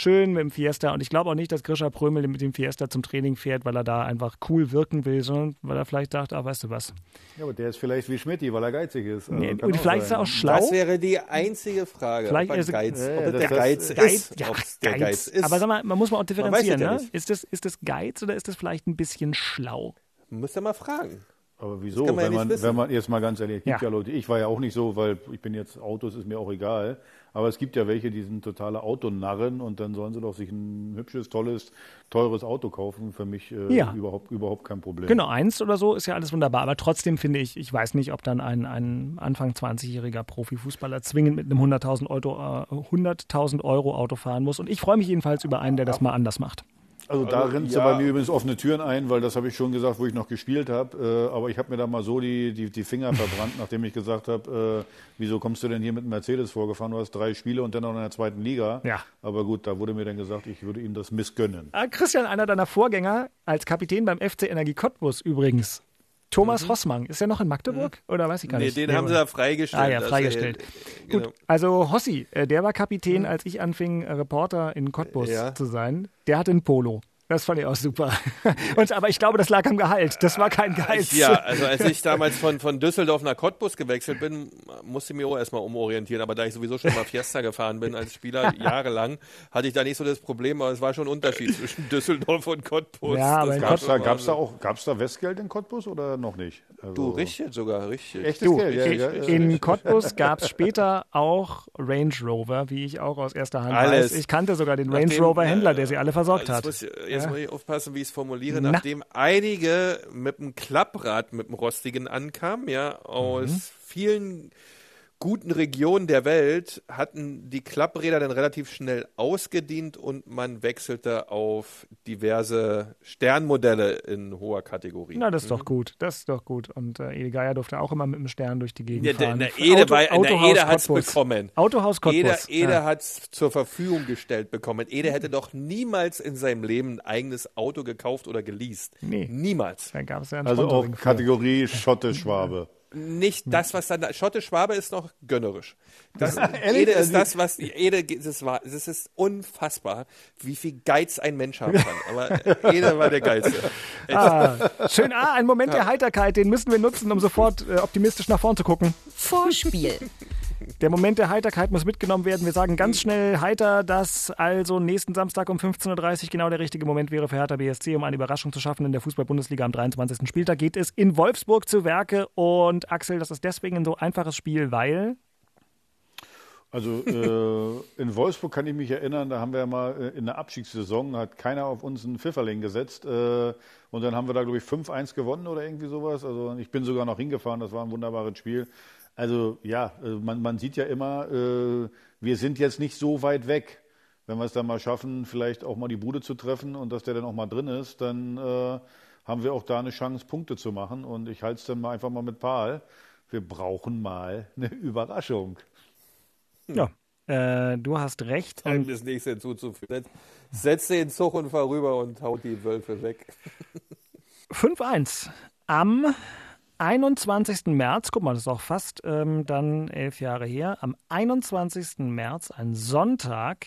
Schön mit dem Fiesta. Und ich glaube auch nicht, dass Grisha Prömel mit dem Fiesta zum Training fährt, weil er da einfach cool wirken will, sondern weil er vielleicht dachte, ah, weißt du was. Ja, aber der ist vielleicht wie Schmidti, weil er geizig ist. Also Nee, kann und vielleicht ist er sein. auch schlau. Das wäre die einzige Frage. Vielleicht ob, er ist er- Geiz, Ja, ob ja, es der Geiz ist. ja, der Geiz ist. Aber sag mal, man muss mal auch differenzieren, ja ne? Ist das, ist das Geiz oder ist das vielleicht ein bisschen schlau? Müsst ihr mal fragen. Aber wieso? man ja wenn, nicht man, wissen. wenn man jetzt mal ganz ehrlich, gibt Ja. ja. Leute, ich war ja auch nicht so, weil ich bin jetzt Autos, ist mir auch egal. Aber es gibt ja welche, die sind totale Autonarren und dann sollen sie doch sich ein hübsches, tolles, teures Auto kaufen. Für mich äh, Ja. überhaupt, überhaupt kein Problem. Genau, eins oder so ist ja alles wunderbar. Aber trotzdem finde ich, ich weiß nicht, ob dann ein, ein Anfang 20-jähriger Profifußballer zwingend mit einem 100.000 Euro, äh, 100.000 Euro Auto fahren muss. Und ich freue mich jedenfalls über einen, der das mal anders macht. Also da Also, rennt ja. sie bei mir übrigens offene Türen ein, weil das habe ich schon gesagt, wo ich noch gespielt habe. Äh, aber ich habe mir da mal so die, die, die Finger (laughs) verbrannt, nachdem ich gesagt habe, äh, wieso kommst du denn hier mit einem Mercedes vorgefahren? Du hast drei Spiele und dann auch in der zweiten Liga. Ja. Aber gut, da wurde mir dann gesagt, ich würde ihm das missgönnen. Äh, Christian, einer deiner Vorgänger als Kapitän beim FC Energie Cottbus übrigens. Thomas Hossmann, ist er noch in Magdeburg? Oder weiß ich gar Nee, nicht. den haben sie da freigestellt. Ah ja, Also, freigestellt. Gut, genau. also Hossi, äh, der war Kapitän, als ich anfing, äh, Reporter in Cottbus Ja. zu sein. Der hatte ein Polo. Das fand ich auch super. (laughs) Und, aber ich glaube, das lag am Gehalt. Das war kein Gehalt. Ja, (laughs) also als ich damals von, von Düsseldorf nach Cottbus gewechselt bin, musste ich mich auch erstmal umorientieren. Aber da ich sowieso schon mal Fiesta gefahren bin als Spieler, (laughs) jahrelang, hatte ich da nicht so das Problem. Aber es war schon ein Unterschied zwischen Düsseldorf und Cottbus. Ja, aber gab es da, gab's da auch gab's da Westgeld in Cottbus oder noch nicht? Also du, richtig sogar, richtig. Echtes du, Geld, ja, ja, In Cottbus gab es später auch Range Rover, wie ich auch aus erster Hand Alles. weiß. Ich kannte sogar den Range Rover-Händler, der sie alle versorgt hat. Muss, jetzt muss ich aufpassen, wie ich es formuliere. Na. Nachdem einige mit dem Klapprad, mit dem Rostigen ankamen, ja, aus mhm. vielen guten Regionen der Welt hatten die Klappräder dann relativ schnell ausgedient und man wechselte auf diverse Sternmodelle in hoher Kategorie. Na, das ist mhm. doch gut. Das ist doch gut. Und äh, Ede Geier durfte auch immer mit dem Stern durch die Gegend ja, fahren. Der, der Ede, Auto, bei, Autohaus der Ede hat es bekommen. Autohaus Cottbus. Ede, Ede ja. hat es zur Verfügung gestellt bekommen. Ede hätte doch niemals in seinem Leben ein eigenes Auto gekauft oder geleast. Nee. Niemals. Da gab's ja also auch Kategorie Schotte-Schwabe nicht das, was dann Schotte Schwabe ist noch gönnerisch. Das, (laughs) Ede ist das, was Ede, das war, das ist unfassbar, wie viel Geiz ein Mensch haben kann. Aber Ede war der Geilste. (laughs) Ah, schön, ah, ein Moment der Heiterkeit, den müssen wir nutzen, um sofort äh, optimistisch nach vorn zu gucken. Vorspiel. Der Moment der Heiterkeit muss mitgenommen werden. Wir sagen ganz schnell heiter, dass also nächsten Samstag um 15.30 Uhr genau der richtige Moment wäre für Hertha BSC, um eine Überraschung zu schaffen in der Fußball-Bundesliga am 23. Spieltag. Geht es in Wolfsburg zu Werke. Und Axel, das ist deswegen ein so einfaches Spiel, weil also äh, in Wolfsburg kann ich mich erinnern, da haben wir ja mal äh, in der Abstiegssaison, hat keiner auf uns einen Pfifferling gesetzt äh, und dann haben wir da, glaube ich, 5-1 gewonnen oder irgendwie sowas. Also ich bin sogar noch hingefahren, das war ein wunderbares Spiel. Also ja, äh, man, man sieht ja immer, äh, wir sind jetzt nicht so weit weg. Wenn wir es dann mal schaffen, vielleicht auch mal die Bude zu treffen und dass der dann auch mal drin ist, dann äh, haben wir auch da eine Chance, Punkte zu machen. Und ich halte es dann mal einfach mal mit Paul. Wir brauchen mal eine (laughs) Überraschung. Ja, äh, du hast recht. Und das nächste hinzuzufügen. Setz den Zug und fahr rüber und haut die Wölfe weg. 5-1 am 21. März, guck mal, das ist auch fast ähm, dann elf Jahre her, am 21. März, ein Sonntag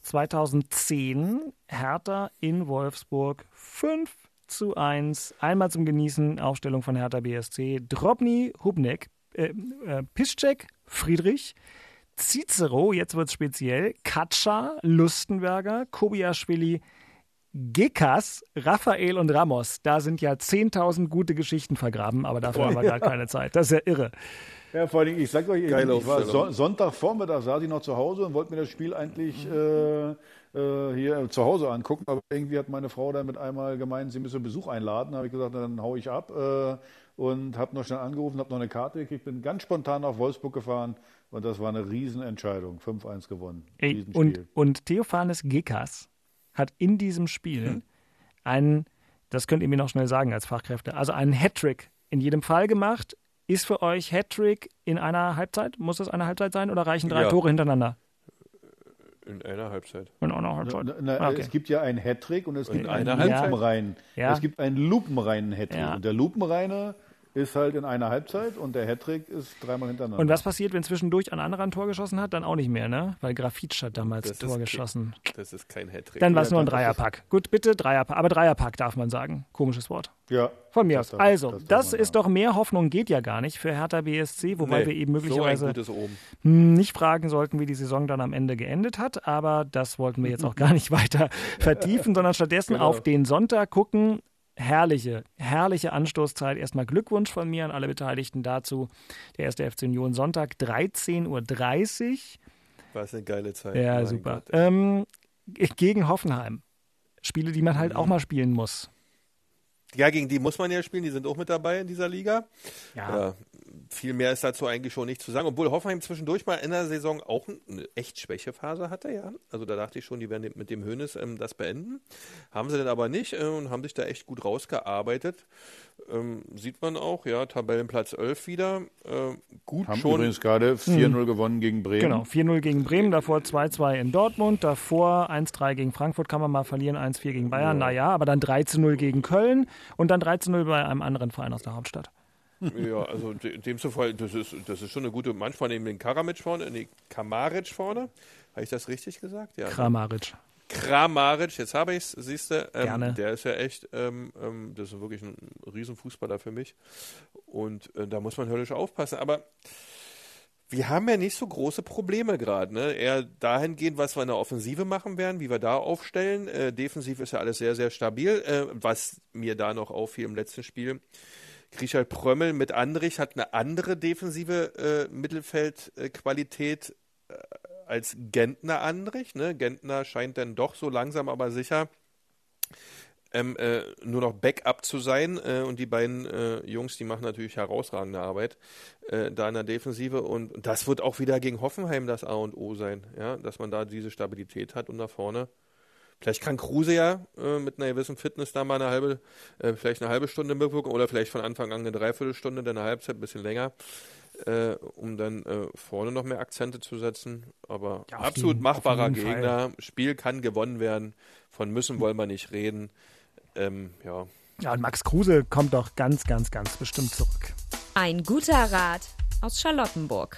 2010, Hertha in Wolfsburg 5 zu 1, einmal zum Genießen, Aufstellung von Hertha BSC, Drobny, Hubnek, äh, äh, Piszczek, Friedrich, Cicero, jetzt wird es speziell, Katscha, Lustenberger, Kobiaschwili, Gekas, Raphael und Ramos, da sind ja 10.000 gute Geschichten vergraben, aber dafür haben wir gar keine Zeit. Das ist ja irre. Ja, vor allem, ich sag euch, ich war so, Sonntagvormittag saß ich noch zu Hause und wollte mir das Spiel eigentlich äh, äh, hier zu Hause angucken, aber irgendwie hat meine Frau dann mit einmal gemeint, sie müsse Besuch einladen. Da habe ich gesagt, dann hau ich ab äh, und habe noch schnell angerufen, habe noch eine Karte gekriegt, bin ganz spontan nach Wolfsburg gefahren und das war eine Riesenentscheidung. 5-1 gewonnen. Ey, und, und Theophanes Gekas hat in diesem Spiel hm. einen, das könnt ihr mir noch schnell sagen als Fachkräfte, also einen Hattrick in jedem Fall gemacht. Ist für euch Hattrick in einer Halbzeit? Muss das eine Halbzeit sein oder reichen drei ja. Tore hintereinander? In einer Halbzeit. In einer Halbzeit. Na, na, ah, okay. Es gibt ja einen Hattrick und es gibt einen lupenreinen. Ja. Es gibt einen lupenreinen Hattrick. Ja. Und der lupenreine ist halt in einer Halbzeit und der Hattrick ist dreimal hintereinander. Und was passiert, wenn zwischendurch ein anderer ein Tor geschossen hat? Dann auch nicht mehr, ne? Weil Grafitsch hat damals das Tor geschossen. Das ist kein Hattrick. Dann war es nur ein Dreierpack. Gut, bitte Dreierpack. Aber Dreierpack darf man sagen. Komisches Wort. Ja. Von mir aus. Also, das, das ist doch mehr Hoffnung geht ja gar nicht für Hertha BSC, wobei nee, wir eben möglicherweise so nicht fragen sollten, wie die Saison dann am Ende geendet hat. Aber das wollten wir jetzt auch gar nicht (laughs) weiter vertiefen, sondern stattdessen genau. auf den Sonntag gucken herrliche, herrliche Anstoßzeit. Erstmal Glückwunsch von mir an alle Beteiligten dazu. Der erste FC Union Sonntag, 13.30 Uhr. Was eine geile Zeit. Ja, super. Ähm, gegen Hoffenheim. Spiele, die man halt mhm. auch mal spielen muss. Ja, gegen die muss man ja spielen, die sind auch mit dabei in dieser Liga. Ja. Äh, viel mehr ist dazu eigentlich schon nicht zu sagen. Obwohl Hoffenheim zwischendurch mal in der Saison auch eine echt Schwächephase hatte, ja. Also da dachte ich schon, die werden mit dem Hönes ähm, das beenden. Haben sie dann aber nicht äh, und haben sich da echt gut rausgearbeitet. Ähm, sieht man auch, ja, Tabellenplatz 11 wieder. Äh, gut haben schon. übrigens gerade 4-0 hm. gewonnen gegen Bremen. Genau, 4-0 gegen Bremen, davor 2-2 in Dortmund, davor 1-3 gegen Frankfurt kann man mal verlieren, 1-4 gegen Bayern, ja. naja, aber dann 3-0 gegen Köln und dann 13-0 bei einem anderen Verein aus der Hauptstadt. Ja, also demzufolge, das ist, das ist schon eine gute Mannschaft. Neben den Karamitsch vorne, nee, Kamaric vorne. Habe ich das richtig gesagt? Ja. Kramaric. Kramaric, jetzt habe ich es, siehst du, ähm, Gerne. der ist ja echt, ähm, ähm, das ist wirklich ein Riesenfußballer für mich. Und äh, da muss man höllisch aufpassen. Aber wir haben ja nicht so große Probleme gerade. Ne? Eher dahingehend, was wir in der Offensive machen werden, wie wir da aufstellen. Äh, defensiv ist ja alles sehr, sehr stabil. Äh, was mir da noch auffiel im letzten Spiel, Grischal Prömmel mit Andrich hat eine andere defensive äh, Mittelfeldqualität äh, als Gentner Andrich. Ne? Gentner scheint dann doch so langsam aber sicher ähm, äh, nur noch Backup zu sein. Äh, und die beiden äh, Jungs, die machen natürlich herausragende Arbeit äh, da in der Defensive. Und das wird auch wieder gegen Hoffenheim das A und O sein, ja? dass man da diese Stabilität hat und da vorne. Vielleicht kann Kruse ja äh, mit einer gewissen Fitness da mal eine halbe, äh, vielleicht eine halbe Stunde mitwirken oder vielleicht von Anfang an eine Dreiviertelstunde, dann eine Halbzeit, ein bisschen länger, äh, um dann äh, vorne noch mehr Akzente zu setzen. Aber Ja, absolut jeden- machbarer jeden Fall. Gegner. Spiel kann gewonnen werden. Von müssen wollen wir nicht reden. Ähm, ja. Ja, und Max Kruse kommt doch ganz, ganz, ganz bestimmt zurück. Ein guter Rat aus Charlottenburg.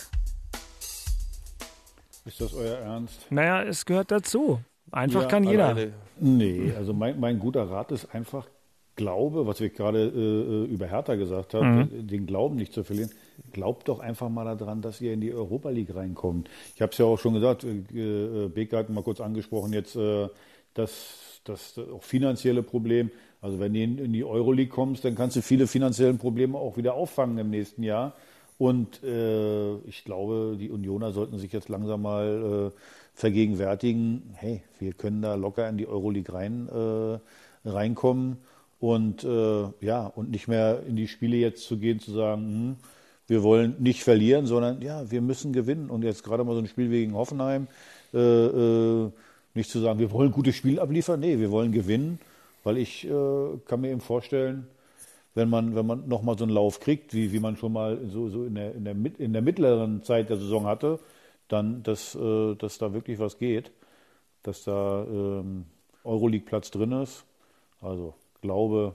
Ist das euer Ernst? Naja, es gehört dazu. Einfach Ja, kann jeder. Alleine, Nee, also mein, mein guter Rat ist einfach Glaube, was ich gerade äh, über Hertha gesagt habe, Mhm. den Glauben nicht zu verlieren. Glaubt doch einfach mal daran, dass ihr in die Europa League reinkommt. Ich habe es ja auch schon gesagt, äh, äh, Beke hat mal kurz angesprochen jetzt, äh, dass das auch finanzielle Problem, also wenn du in, in die Euroleague kommst, dann kannst du viele finanzielle Probleme auch wieder auffangen im nächsten Jahr. Und äh, ich glaube, die Unioner sollten sich jetzt langsam mal äh, vergegenwärtigen, hey, wir können da locker in die Euroleague rein, äh, reinkommen und äh, ja, und nicht mehr in die Spiele jetzt zu gehen, zu sagen, hm, wir wollen nicht verlieren, sondern ja, wir müssen gewinnen. Und jetzt gerade mal so ein Spiel gegen Hoffenheim, äh, äh, nicht zu sagen, wir wollen ein gutes Spiel abliefern, nee, wir wollen gewinnen, weil ich äh, kann mir eben vorstellen, wenn man, wenn man nochmal so einen Lauf kriegt, wie, wie man schon mal so, so in, der, in, der, in der mittleren Zeit der Saison hatte, dann, dass, äh, dass da wirklich was geht, dass da ähm, Euroleague-Platz drin ist. Also glaube,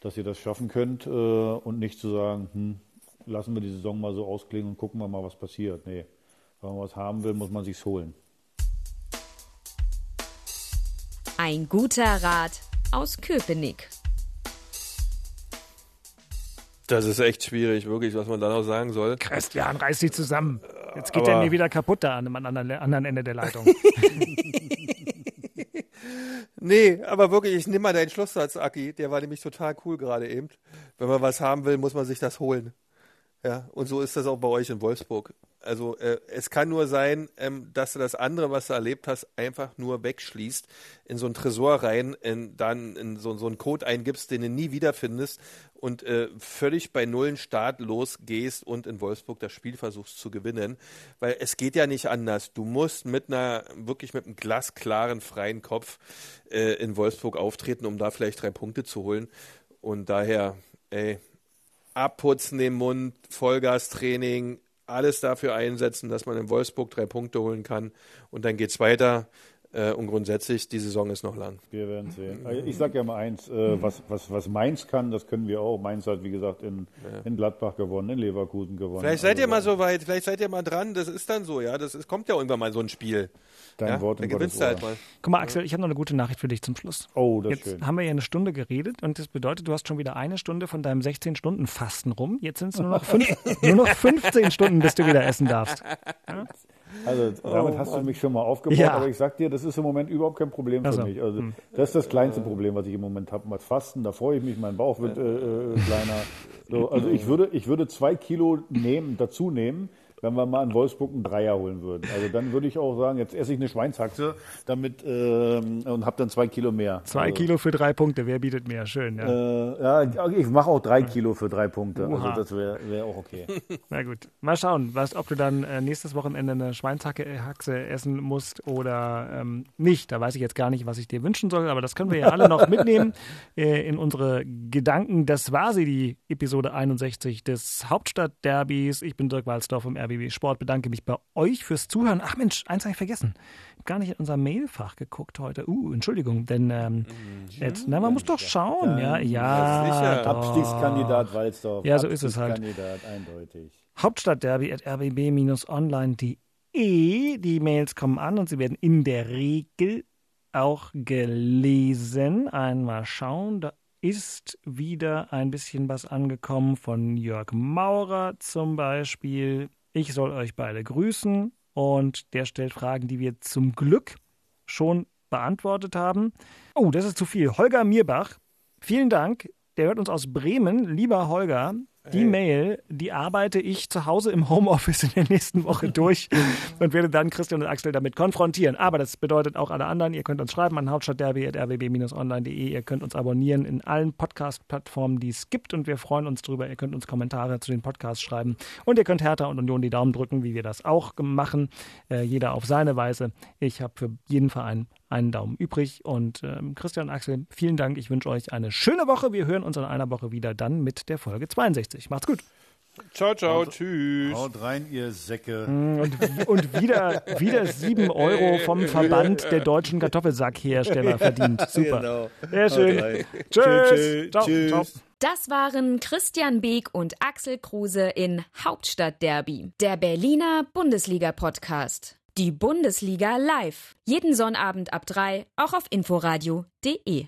dass ihr das schaffen könnt äh, und nicht zu sagen, hm, lassen wir die Saison mal so ausklingen und gucken wir mal, was passiert. Nee, wenn man was haben will, muss man sich's holen. Ein guter Rat aus Köpenick. Das ist echt schwierig, wirklich, was man da noch sagen soll. Christian, reiß dich zusammen. Jetzt geht der mir wieder kaputt da an dem anderen, anderen Ende der Leitung. (laughs) Nee, aber wirklich, ich nehme mal deinen Schlusssatz, Aki. Der war nämlich total cool gerade eben. Wenn man was haben will, muss man sich das holen. Ja, und so ist das auch bei euch in Wolfsburg. Also äh, es kann nur sein, ähm, dass du das andere, was du erlebt hast, einfach nur wegschließt, in so einen Tresor rein, in, dann in so, so einen Code eingibst, den du nie wiederfindest und äh, völlig bei Nullen Start losgehst und in Wolfsburg das Spiel versuchst zu gewinnen. Weil es geht ja nicht anders. Du musst mit einer, wirklich mit einem glasklaren, freien Kopf äh, in Wolfsburg auftreten, um da vielleicht drei Punkte zu holen. Und daher, ey, abputzen den Mund, Vollgastraining, alles dafür einsetzen, dass man in Wolfsburg drei Punkte holen kann. Und dann geht's weiter. Äh, und grundsätzlich, die Saison ist noch lang. Wir werden sehen. Also Ich sage ja mal eins, äh, was, was, was Mainz kann, das können wir auch. Mainz hat, wie gesagt, in, in Gladbach gewonnen, in Leverkusen gewonnen. Vielleicht seid Also, ihr mal so weit, vielleicht seid ihr mal dran. Das ist dann so, ja. Das ist, kommt ja irgendwann mal so ein Spiel. Dein ja? Wort Dann gewinnst du halt mal. Guck mal, Axel, ich habe noch eine gute Nachricht für dich zum Schluss. Oh, das ist Jetzt schön. haben wir ja eine Stunde geredet und das bedeutet, du hast schon wieder eine Stunde von deinem 16-Stunden-Fasten rum. Jetzt sind es nur, noch fünf- (laughs) nur noch 15 Stunden, bis du wieder essen darfst. Also damit hast du mich schon mal aufgebaut, Ja. aber ich sag dir, das ist im Moment überhaupt kein Problem für so. mich. Also das ist das kleinste Problem, was ich im Moment habe. Mit Fasten, da freue ich mich, mein Bauch wird äh, äh, kleiner. So, also ich (laughs) würde, ich würde zwei Kilo nehmen, dazu nehmen, wenn wir mal in Wolfsburg einen Dreier holen würden. Also dann würde ich auch sagen, jetzt esse ich eine Schweinshaxe damit ähm, und habe dann zwei Kilo mehr. Zwei also, Kilo für drei Punkte, wer bietet mehr? Schön, ja. Äh, ja, ich mache auch drei Kilo für drei Punkte. Oha. Also das wäre wär auch okay. (laughs) Na gut, mal schauen, was, ob du dann äh, nächstes Wochenende eine Schweinshaxe äh, essen musst oder ähm, nicht. Da weiß ich jetzt gar nicht, was ich dir wünschen soll, aber das können wir ja alle noch (laughs) mitnehmen äh, in unsere Gedanken. Das war sie, die Episode 61 des Hauptstadtderbys. Ich bin Dirk Walzdorf vom RBB Sport, bedanke mich bei euch fürs Zuhören. Ach Mensch, eins habe ich vergessen. Ich habe gar nicht in unser Mailfach geguckt heute. Uh, Entschuldigung, denn ähm, jetzt, na, man muss doch schauen. Ja, ja, sicher. doch. Abstiegskandidat Walzdorf. Ja, so ist es halt. Abstiegskandidat, eindeutig. Hauptstadtderby at rbb-online.de. Die Mails kommen an und sie werden in der Regel auch gelesen. Einmal schauen, da ist wieder ein bisschen was angekommen von Jörg Maurer zum Beispiel. Ich soll euch beide grüßen und der stellt Fragen, die wir zum Glück schon beantwortet haben. Oh, das ist zu viel. Holger Mierbach, vielen Dank. Der hört uns aus Bremen. Lieber Holger, die Mail, die arbeite ich zu Hause im Homeoffice in der nächsten Woche (laughs) durch und werde dann Christian und Axel damit konfrontieren. Aber das bedeutet auch alle anderen, ihr könnt uns schreiben an hauptstadtderby.rwb-online.de. Ihr könnt uns abonnieren in allen Podcast-Plattformen, die es gibt und wir freuen uns drüber. Ihr könnt uns Kommentare zu den Podcasts schreiben und ihr könnt Hertha und Union die Daumen drücken, wie wir das auch machen. Äh, jeder auf seine Weise. Ich habe für jeden Verein einen Daumen übrig. Und ähm, Christian und Axel, vielen Dank. Ich wünsche euch eine schöne Woche. Wir hören uns in einer Woche wieder dann mit der Folge 62. Macht's gut. Ciao, ciao, Haut- tschüss. Haut rein, ihr Säcke. Und, und wieder, wieder 7 Euro vom Verband der deutschen Kartoffelsackhersteller verdient. Super. Sehr schön. Tschüss. Ciao. Tschüss. Ciao. Das waren Christian Beek und Axel Kruse in Hauptstadtderby, der Berliner Bundesliga-Podcast. Die Bundesliga live. Jeden Sonnabend ab drei, auch auf inforadio.de.